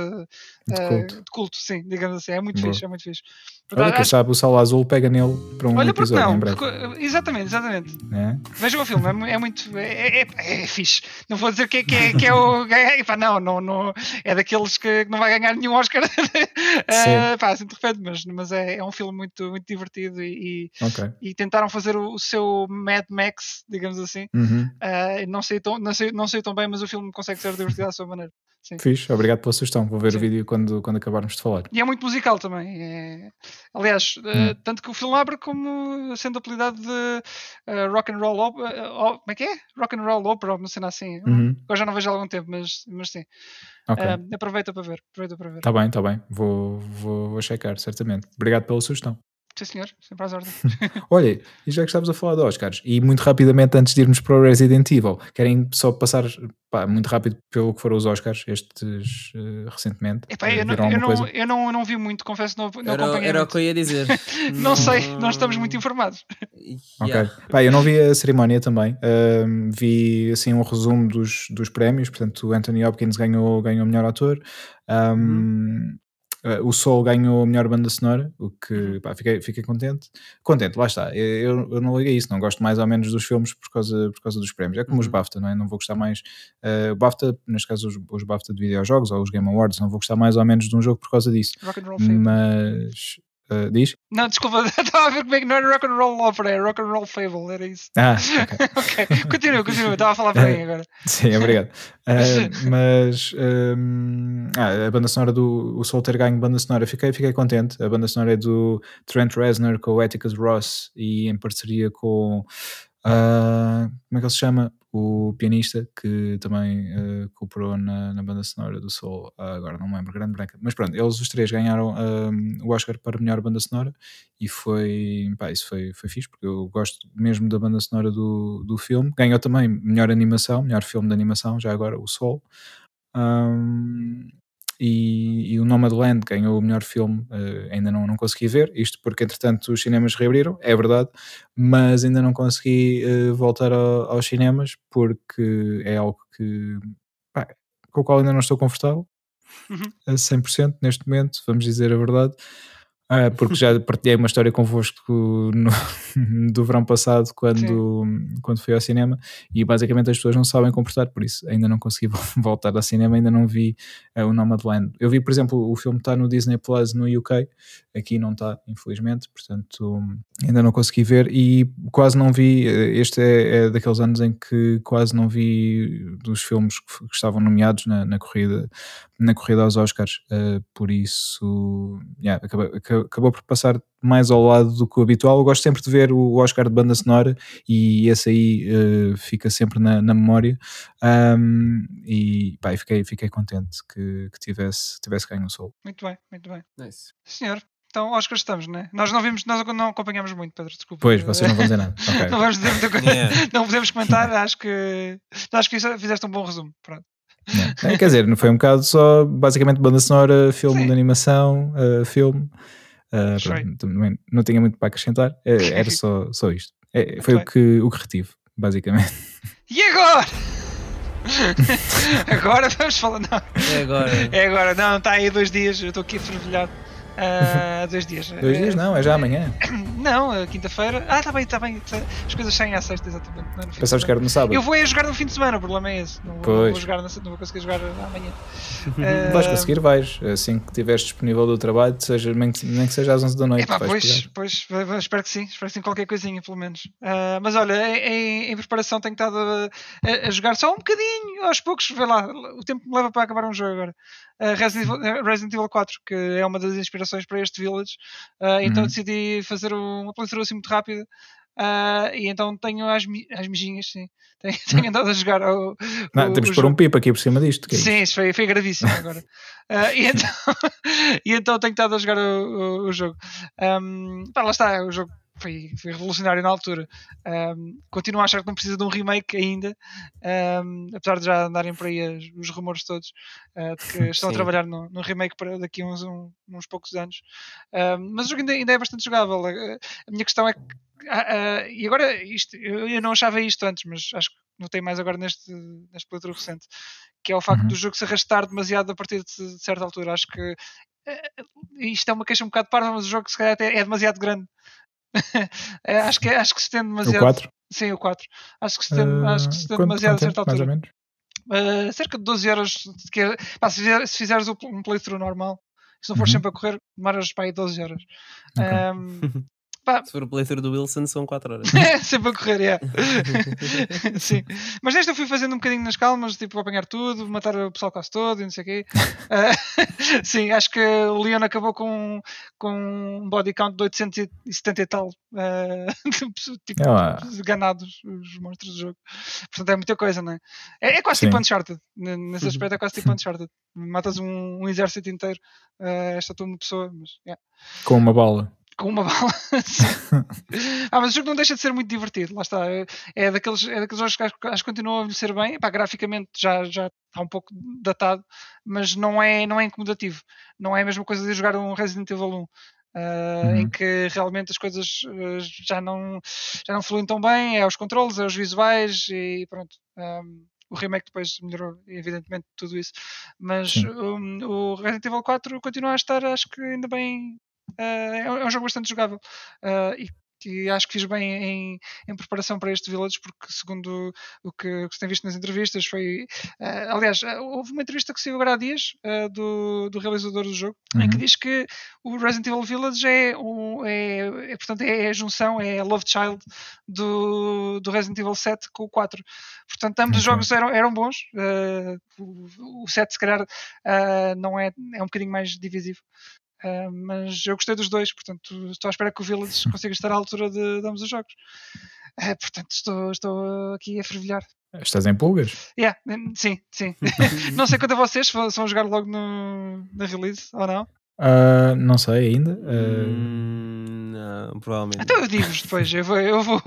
De ah, culto. de culto, sim, digamos assim. É muito Boa. fixe, é muito fixe. Olha, Portanto, quem acho- sabe o Sala Azul pega nele para um olha porque episódio não. em breve. Porque- exatamente, exatamente. né? Vejam o filme, é, é muito. É, é, é fixe. Não vou dizer que, é- que, é, que é (laughs) o. Epá, não, não, não, é daqueles que não vai ganhar nenhum Oscar. (laughs) Pá, assim de repente, mas, mas é, é um filme muito, muito divertido e, e, Ok. e tentaram fazer o, o seu Mad Max, digamos assim. Uhum. Ah, não, sei tão, não, sei, não sei tão bem, mas o filme consegue ser divertido à sua maneira. Sim. Fixe, obrigado pela sugestão. Vou ver Sim. o vídeo quando, quando acabarmos de falar. E é muito musical também. é- Aliás, eh, Hum. tanto que o filme abre como sendo apelidado de eh, rock and roll opera. oh, como é que é? Rock and roll opera, uma cena assim. Uhum. Agora já não vejo há algum tempo, mas, mas sim. Ok. Eh, aproveita para ver. Aproveita para ver. Está bem, está bem. Vou, vou, vou checar, certamente. Obrigado pela sugestão. Sim, senhor. Sempre às ordens. (laughs) Olha, e já que estamos a falar de Oscars, e muito rapidamente antes de irmos para o Resident Evil, querem só passar pá, muito rápido pelo que foram os Oscars, estes eh, recentemente? Epá, Eh, eu, não, eu, não, eu, não, eu não vi muito, confesso, não, não Era, acompanhei era o muito. que eu ia dizer. (laughs) Não sei, não estamos muito informados. (laughs) Ok. Yeah. Pá, eu não vi a cerimónia também. Ahm, vi assim um resumo dos, dos prémios. Portanto, o Anthony Hopkins ganhou, ganhou o melhor ator. Ahm, Uhum. Eh, o Soul ganhou a melhor banda sonora, o que Uhum. pá, fiquei, fiquei contente. Contente, lá está. Eu, eu não ligo a isso, não gosto mais ou menos dos filmes por causa, por causa dos prémios. É como os Uhum. BAFTA, não é? Não vou gostar mais. o BAFTA, neste caso, os, os BAFTA de videojogos ou os Game Awards, não vou gostar mais ou menos de um jogo por causa disso Rock and roll film. mas Uh, diz? Não, desculpa, (laughs) estava a ver como é que não era rock and roll opera, era rock and roll fable, era isso. Ah, (laughs) ok, continua, continua, estava a falar bem (laughs) agora. Sim, obrigado. Uh, mas um, ah, a banda sonora do o Soul ter ganho banda sonora, fiquei, fiquei contente. A banda sonora é do Trent Reznor com o Atticus Ross e em parceria com Uh, como é que ele se chama? O pianista que também uh, cooperou na, na, banda sonora do Soul, uh, agora não me lembro, grande branca. Mas pronto, eles os três ganharam o Oscar para melhor banda sonora e foi, pá, isso foi, foi fixe, porque eu gosto mesmo da banda sonora do, do filme. Ganhou também melhor animação, melhor filme de animação, já agora, o Soul. Um, e, e o Nomadland ganhou o melhor filme, uh, ainda não, não consegui ver, isto porque entretanto os cinemas reabriram, é verdade, mas ainda não consegui uh, voltar ao, aos cinemas porque é algo que pá, com o qual ainda não estou confortável uhum. a 100% neste momento, vamos dizer a verdade. Ah, porque já partilhei uma história convosco no, (laughs) do verão passado quando, quando fui ao cinema e basicamente as pessoas não sabem comportar, por isso ainda não consegui (laughs) voltar ao cinema, ainda não vi uh, o Nomadland. Eu vi, por exemplo, o filme está no Disney Plus no UK, aqui não está, infelizmente, portanto ainda não consegui ver e quase não vi. Eh, este é, é daqueles anos em que quase não vi dos filmes que, que estavam nomeados na, na corrida na corrida aos Oscars, uh, por isso yeah, acabou, acabou, por passar mais ao lado do que o habitual. Eu gosto sempre de ver o Oscar de banda sonora e esse aí uh, fica sempre na, na memória. Um, e pá, fiquei, fiquei contente que, que tivesse, tivesse ganho o Soul. Muito bem, muito bem. Nice. Senhor, então, Oscar estamos, não é? Nós não vimos, nós não acompanhamos muito, Pedro, desculpa. Pois, vocês não vão dizer nada. (laughs) Okay. não vamos dizer muita coisa. Yeah. Não podemos comentar, acho que acho que fizeste um bom resumo. Pronto. É, quer dizer, não foi um bocado só basicamente banda sonora, filme Sim. de animação, uh, filme. Uh, pronto, não tinha muito para acrescentar, uh, era (laughs) só, só isto. É, foi o que, o que retive, basicamente. E agora? (laughs) agora vamos falar. Não. É agora. É agora, não, está aí dois dias, eu estou aqui fervilhado. Uh, dois dias. Dois dias não, é já amanhã. (coughs) Não, quinta-feira. Ah, está bem, está bem. As coisas saem à sexta, exatamente. Não, é Pensavas que era no sábado. Eu vou a jogar no fim de semana, o problema é esse. Não vou, pois. vou jogar, não vou conseguir jogar amanhã. Uh, (laughs) vais conseguir, vais. Assim que estiveres disponível do trabalho, seja, nem, que, nem que seja às 11 da noite. Epá, pois, pois, espero que sim. Espero que sim, qualquer coisinha, pelo menos. Uh, mas olha, em, em, preparação tenho estado a, a, a, jogar só um bocadinho, aos poucos. Vê lá, o tempo me leva para acabar um jogo agora. Resident, Evil, Resident Evil 4, que é uma das inspirações para este Village. Uh, então uhum. decidi fazer uma playthrough assim muito rápida. Uh, e então tenho as, as mijinhas, sim. (laughs) Tenho, tenho andado a jogar. O, Não, o, temos que pôr um pipa aqui por cima disto. É sim, isso foi, foi gravíssimo (laughs) agora. Uh, e, então, (laughs) e então tenho estado a jogar o, jogo. Um, pá, lá está, o jogo foi, foi revolucionário na altura. Um, continuo a achar que não precisa de um remake ainda, um, apesar de já andarem por aí os rumores todos uh, de que (laughs) estão a trabalhar no, no, remake para daqui a uns, um, uns poucos anos. Um, mas o jogo ainda, ainda, é bastante jogável. A minha questão é que, uh, e agora isto, eu, eu, não achava isto antes, mas acho que notei mais agora neste, neste playthrough recente, que é o facto uhum. do jogo se arrastar demasiado a partir de, de certa altura. Acho que uh, isto é uma queixa um bocado parva, mas o jogo se calhar é demasiado grande (laughs) é, acho, que, acho que se estende demasiado. O 4? Sim, o 4. Acho que se estende, uh, acho que se estende demasiado a certa altura. Mais ou menos? Uh, cerca de 12 horas. Que, pá, se, fizer, se, fizeres um playthrough normal, se não for uhum. sempre a correr, demoras para aí 12 horas. Okay. Um, (laughs) Pá. Se for o playthrough do Wilson, são 4 horas. (laughs) é, sempre a correr, é. (laughs) Sim. Mas nesta eu fui fazendo um bocadinho nas calmas, tipo, apanhar tudo, matar o pessoal quase todo e não sei o quê. Uh, (laughs) sim, acho que o Leon acabou com, com um body count de 870 e tal. Uh, tipo, ah. ganados os monstros do jogo. Portanto, é muita coisa, não é? É, é quase tipo Sim. tipo Uncharted. Nesse uhum. aspecto, é quase tipo Uncharted. Matas um, um exército inteiro, uh, esta tua uma pessoa. Mas, yeah. Com uma bala com uma (laughs) bala. (laughs) ah, mas o jogo não deixa de ser muito divertido, lá está. É, daqueles, é daqueles jogos que acho, acho que continuam a envelhecer bem. Pá, graficamente já, já está um pouco datado, mas não é, não é incomodativo. Não é a mesma coisa de jogar um Resident Evil 1. Uh, uhum. em que realmente as coisas uh, já, não, já não fluem tão bem, é os controles, é os visuais e pronto. Um, o remake depois melhorou, evidentemente, tudo isso. Mas um, o Resident Evil 4 continua a estar, acho que ainda bem, é, um jogo bastante jogável. Uh, e e acho que fiz bem em, em preparação para este Village, porque segundo o que, o que se tem visto nas entrevistas, foi. Uh, aliás, uh, houve uma entrevista que saiu agora há dias uh, do, do realizador do jogo, uhum. em que diz que o Resident Evil Village é, um, é, é, portanto, é a junção, é a Love Child do, do Resident Evil 7 com o 4. Portanto, ambos os jogos eram, eram bons. o, o 7, se calhar, não é, é um bocadinho mais divisivo. Uh, mas eu gostei dos dois, portanto estou à espera que o Village (laughs) consiga estar à altura de, de ambos os jogos. Uh, portanto, estou, estou aqui a fervilhar. Estás em pulgas? Yeah, sim, sim. (laughs) não sei quanto a vocês, se vão jogar logo no, na release ou não. Uh, não sei ainda. Uh... não, provavelmente. Então eu digo-vos depois. Eu vou, eu, vou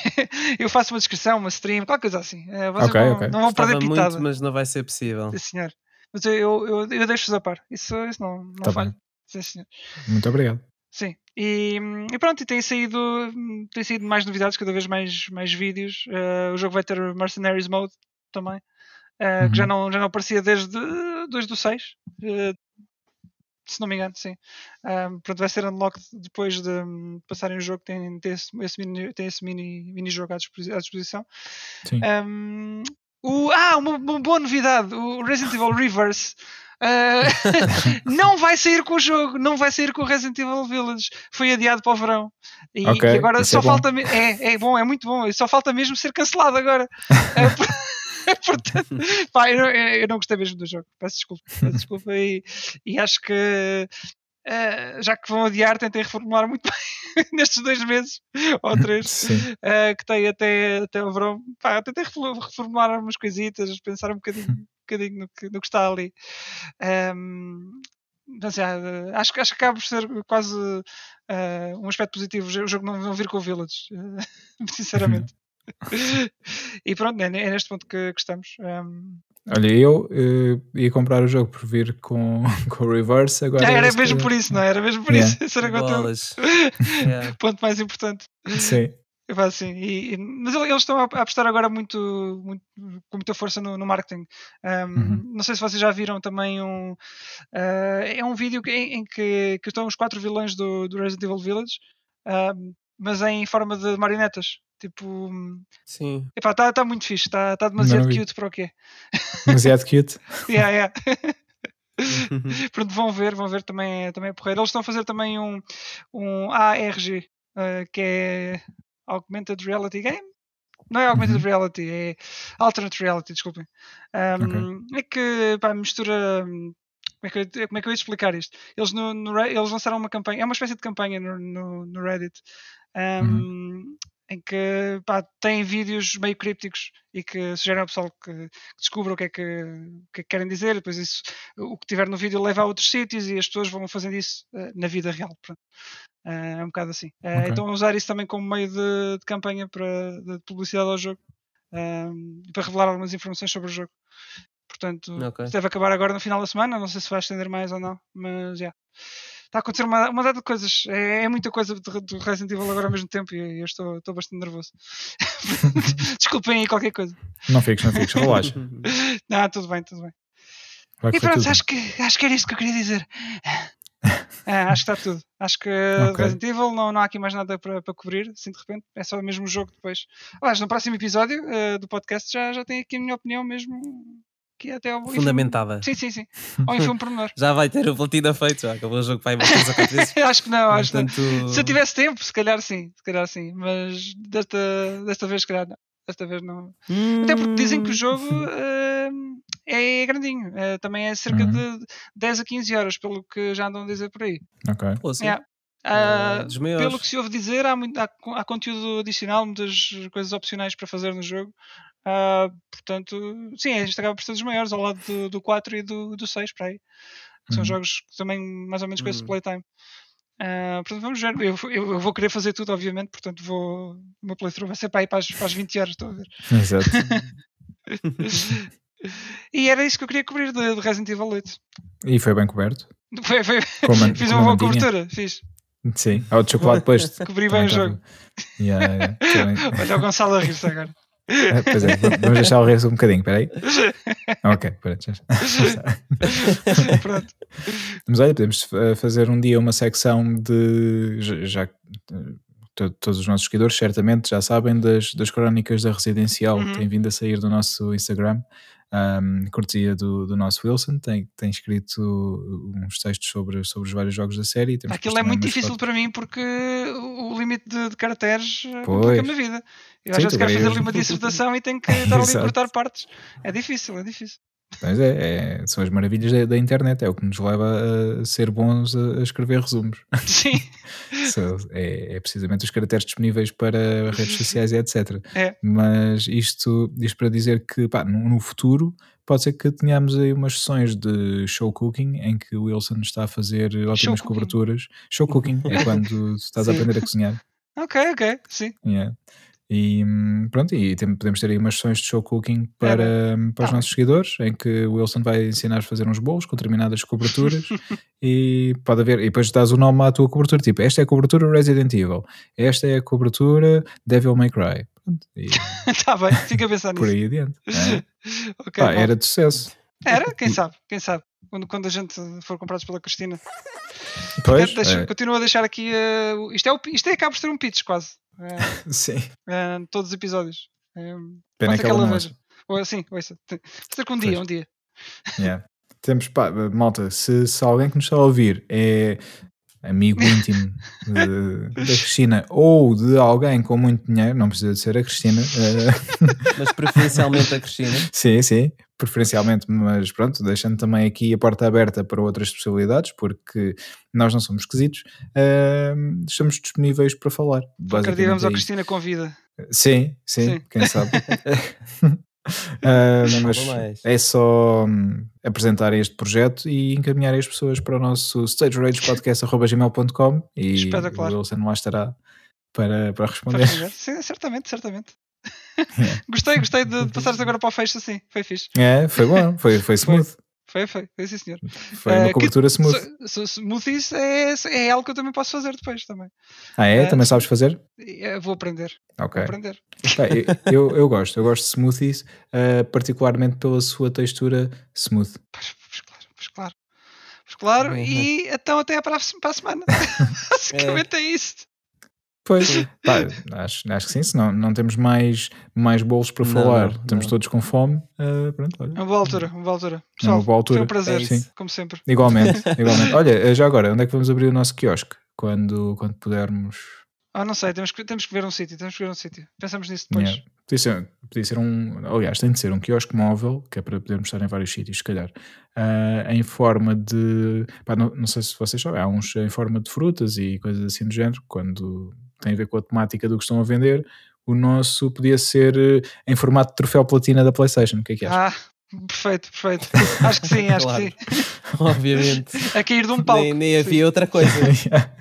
(laughs) eu faço uma descrição, uma stream, qualquer coisa assim. Vocês okay, não, okay. não vão perder pitada. Muito, mas não vai ser possível. Sim, senhor. Mas eu, eu, eu, deixo-vos a par. Isso, isso não, não tá falha. Sim, senhor. Muito obrigado. Sim, e, e, pronto, e tem saído, tem saído mais novidades, cada vez mais, mais vídeos. Uh, o jogo vai ter Mercenaries Mode também, uh, uhum. que já não, já não aparecia desde 2 do 6, uh, se não me engano, sim. Um, pronto, vai ser unlocked depois de um, passarem o jogo, tem, tem esse, esse, mini, tem esse mini, mini jogo à, disposição. Sim. Um, o, ah, uma, uma boa novidade: o Resident Evil Reverse Uh, (laughs) não vai sair com o jogo, não vai sair com o Resident Evil Village. Foi adiado para o verão. E, okay, e agora só é falta. Bom. É, é bom, é muito bom. Só falta mesmo ser cancelado agora. Uh, (laughs) portanto, pá, eu, eu, não gostei mesmo do jogo. Peço desculpa. Peço desculpa e, e acho que. Uh, já que vão adiar, tentem reformular muito bem (laughs) nestes dois meses ou três uh, que tem até, até o verão. Pá, tentem reformular umas coisitas, pensar um bocadinho bocadinho no que, no que está ali. Um, mas, é, acho, acho que acaba por ser quase uh, um aspecto positivo o jogo não, não vir com o Village, uh, (laughs) sinceramente. (laughs) e pronto, é, é, neste ponto que, que estamos. Um, Olha, eu uh, ia comprar o jogo por vir com, (laughs) com o reverse agora. Ah, era mesmo que... por isso, não é? Era mesmo por yeah. isso. Esse era o yeah. ponto mais importante. Sim. Assim, e, e, mas eles estão a apostar agora muito, muito com muita força no, no marketing. Um, uhum. Não sei se vocês já viram também um. Uh, é um vídeo em, em que, que, estão os quatro vilões do, do Resident Evil Village, uh, mas em forma de marionetas. Tipo. Sim. Está tá muito fixe, está tá demasiado cute para o quê? (laughs) Demasiado cute. (laughs) yeah, yeah. (laughs) Pronto, vão ver, vão ver também, também a porreira. Eles estão a fazer também um, um ARG, uh, que é Augmented Reality Game. Não é Augmented uhum. Reality, é Alternate Reality, desculpem. Um, okay. É que pá, mistura. Como é, que eu, como é que eu ia explicar isto? Eles, no, no, eles lançaram uma campanha, é uma espécie de campanha no, no, no Reddit, um, uhum. Em que pá, tem vídeos meio crípticos e que sugerem ao pessoal que, descubra o que, é que, é que querem dizer. Depois, isso, o que tiver no vídeo leva a outros sítios e as pessoas vão fazendo isso uh, na vida real. Uh, é um bocado assim. Uh, okay. Então usar isso também como meio de, de campanha para, de publicidade ao jogo uh, para revelar algumas informações sobre o jogo. Portanto, okay. deve acabar agora no final da semana. Não sei se vai estender mais ou não, mas já. Yeah. Está a acontecer uma, uma data de coisas. É, é muita coisa do, Resident Evil agora ao mesmo tempo e eu estou, estou bastante nervoso. (laughs) Desculpem aí qualquer coisa. Não fiques, não fiques, relaxa. (laughs) não, tudo bem, tudo bem. Vai e pronto, acho que, acho que era isso que eu queria dizer. É, (laughs) acho que está tudo. Acho que okay. Resident Evil não, não há aqui mais nada para, para cobrir, assim de repente. É só o mesmo jogo depois. Aliás, no próximo episódio uh, do podcast já, já tem aqui a minha opinião mesmo. Que é até ao, Fundamentada. Enfim, sim, sim, sim. Ou em filme pormenor. (laughs) já vai ter o platina feito, já acabou o jogo para ir mais três vezes. (laughs) acho que não, acho Portanto... que não. Se eu tivesse tempo, se calhar sim, se calhar sim. Mas desta, desta vez, se calhar não. Desta vez não. Hum... Até porque dizem que o jogo. Uh, é grandinho, é, também é cerca uhum. de 10 a 15 horas, pelo que já andam a dizer por aí. Ok. Pô, sim. Yeah. Uh, pelo que se ouve dizer, há, muito, há, há, conteúdo adicional, muitas coisas opcionais para fazer no jogo. Uh, portanto, sim, este acaba por ser dos maiores, ao lado do, do 4 e do, do 6, para aí. Que são uhum. jogos também mais ou menos com esse uhum. playtime. Uh, portanto, vamos ver. Eu, eu, eu, vou querer fazer tudo, obviamente, portanto, vou. O meu playthrough vai ser para aí para as, para as 20 horas, estou a ver. Exato. (laughs) E era isso que eu queria cobrir de, de Resident Evil 8. E foi bem coberto? Foi, foi. Fiz uma boa cobertura, fiz. Sim, ao de chocolate depois. Cobri bem o jogo. Yeah, yeah. (laughs) Olha o Gonçalo a rir-se agora. Ah, pois é, vamos deixar o resto um bocadinho, espera aí. Ok, pronto, já Pronto. Mas olha, podemos fazer um dia uma secção de. Já, to- todos os nossos seguidores certamente já sabem das, das crónicas da Residencial Uhum. que têm vindo a sair do nosso Instagram, um, cortesia do, do nosso Wilson, tem, tem escrito uns textos sobre, sobre os vários jogos da série. Aquilo é muito difícil fotos. para mim porque o limite de, de caracteres eh, Pois. complica-me a vida. Eu às vezes quero fazer ali uma dissertação e tenho que (laughs) estar ali a cortar partes. É difícil, é difícil. Mas é, é- são as maravilhas da, da internet, é o que nos leva a ser bons a, a escrever resumos. (laughs) Sim, (laughs) São- é, é precisamente os caracteres disponíveis para redes sociais e etc. É. Mas isto, isto para dizer que pá, no, no futuro pode ser que tenhamos aí umas sessões de show cooking em que o Wilson está a fazer ótimas cooking? coberturas. Show cooking é (laughs) quando estás a aprender a cozinhar. ok, ok, sim. Yeah. E hum, pronto, e tem- podemos ter aí umas sessões de show cooking para, hum, para os Tá nossos seguidores, em que o Wilson vai ensinar a fazer uns bolos com determinadas coberturas (laughs) e pode haver, e depois dás o nome à tua cobertura, tipo, esta é a cobertura Resident Evil, esta é a cobertura Devil May Cry. Está (laughs) bem, fica a pensar por nisso. aí adiante. é. (laughs) Ok, Pá, era de sucesso. Era? Quem sabe? Quem sabe? Quando, quando a gente for comprados pela Cristina. Pois, Deixa- é, Continuo a deixar aqui. o- isto, é o, isto é acaba por ser um pitch quase. (laughs) eh, sim. eh, todos os episódios. Eh, Pena que ela ouça. Ou assim, ouça. Tem- Pode ser que um dia, Pois. um dia. Yeah. Temos, pá, malta, se, se alguém que nos está a ouvir é amigo íntimo de- da Cristina ou de alguém com muito dinheiro, não precisa de ser a Cristina, eh, (laughs) Mas preferencialmente a Cristina. sim, sim, preferencialmente, mas pronto, deixando também aqui a porta aberta para outras possibilidades, porque nós não somos esquisitos, eh, estamos disponíveis para falar. Vamos Basicamente é. Cristina Convida. Sim, sim, Sim. quem sabe. (laughs) (laughs) Ah, mas é só hum, apresentar este projeto e encaminhar as pessoas para o nosso stageragepodcast.gmail.com e Espetacular. o Wilson lá estará para, para responder. Sim, certamente, certamente. (laughs) gostei, gostei de, de passares agora para o fecho assim. Foi fixe. É, foi bom, foi, foi smooth. Foi, foi, foi sim, senhor. Foi Eh, uma que- cobertura smooth. So- so- Smoothies é, é algo que eu também posso fazer depois também. Ah, é? eh, Também sabes fazer? Eh, Vou aprender. Ok. Vou aprender. Pá, eu, eu, eu gosto, eu gosto de smoothies, ah, particularmente pela sua textura smooth. Pois, pois claro, pois claro. Pois claro, Uhum. e então até para a, para a semana. (laughs) Basicamente é isso. Pois, pá, acho, acho que sim, senão não temos mais, mais bolos para Não, falar. não, Estamos todos com fome. ah, pronto, olha. É uma boa altura, uma boa altura. É Pessoal, uma boa altura. foi um prazer, É isso. como sempre. Igualmente, (laughs) igualmente. Olha, já agora, onde é que vamos abrir o nosso quiosque? Quando, quando pudermos. Ah, não sei, temos que, temos que ver um sítio, temos que ver um sítio. Pensamos nisso depois. Yeah. Podia, ser, podia ser um. Aliás, tem de ser um quiosque móvel, que é para podermos estar em vários sítios, se calhar. ah, em forma de. pá, não, não sei se vocês sabem, há uns em forma de frutas e coisas assim do género, quando tem a ver com a temática do que estão a vender. O nosso podia ser eh, em formato de troféu platina da PlayStation. O que é que achas? Ah, perfeito, perfeito. (laughs) Acho que sim, acho Claro. que sim. (laughs) Obviamente. A cair de um palco. nem, nem havia outra coisa. (laughs)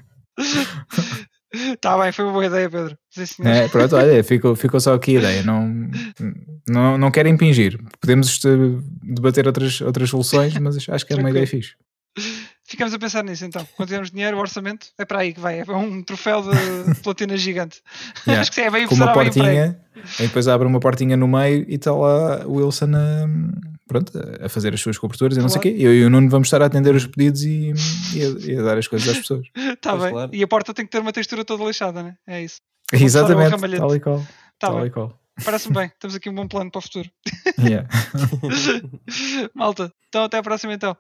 Está bem, foi uma boa ideia, Pedro. Sim, senhor. É, pronto, olha, ficou, ficou só aqui a ideia. Não, não, não quero impingir. Podemos este, debater outras, outras soluções, mas acho que é uma ideia fixe. Ficamos a pensar nisso então. Quando tivermos dinheiro, o orçamento é para aí que vai. É um troféu de (laughs) platina gigante. Yeah. Acho (laughs) que é bem Com uma emprego. portinha, e depois abre uma portinha no meio e está lá o Wilson a, pronto, a fazer as suas coberturas e não sei o Claro. quê. Eu e o Nuno vamos estar a atender os pedidos e, e, a, e a dar as coisas às pessoas. (laughs) Está bem. claro. E a porta tem que ter uma textura toda lixada, né? É isso. Exatamente, ramalhete. tal e qual. Está Tal bem. e qual. Parece-me bem. Temos aqui um bom plano para o futuro. Yeah. Malta, então até à próxima então.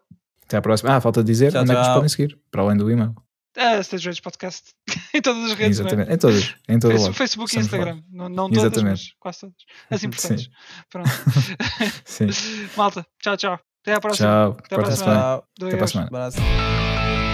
Até à próxima. Ah, falta dizer Tchau, onde é que nos tchau. podem seguir, para além do e-mail. Ah, Stage Rage Podcast. (laughs) em todas as redes, não é? Exatamente, em todas, em todo Facebook. Facebook e. Instagram. Não, não todas, Exatamente. mas quase todas. As (laughs) importantes. Pronto. (laughs) Sim. Malta, tchau, tchau. Até à próxima. Tchau, Até para a porta-se semana. bem. Tchau. Até para a semana. Abraço.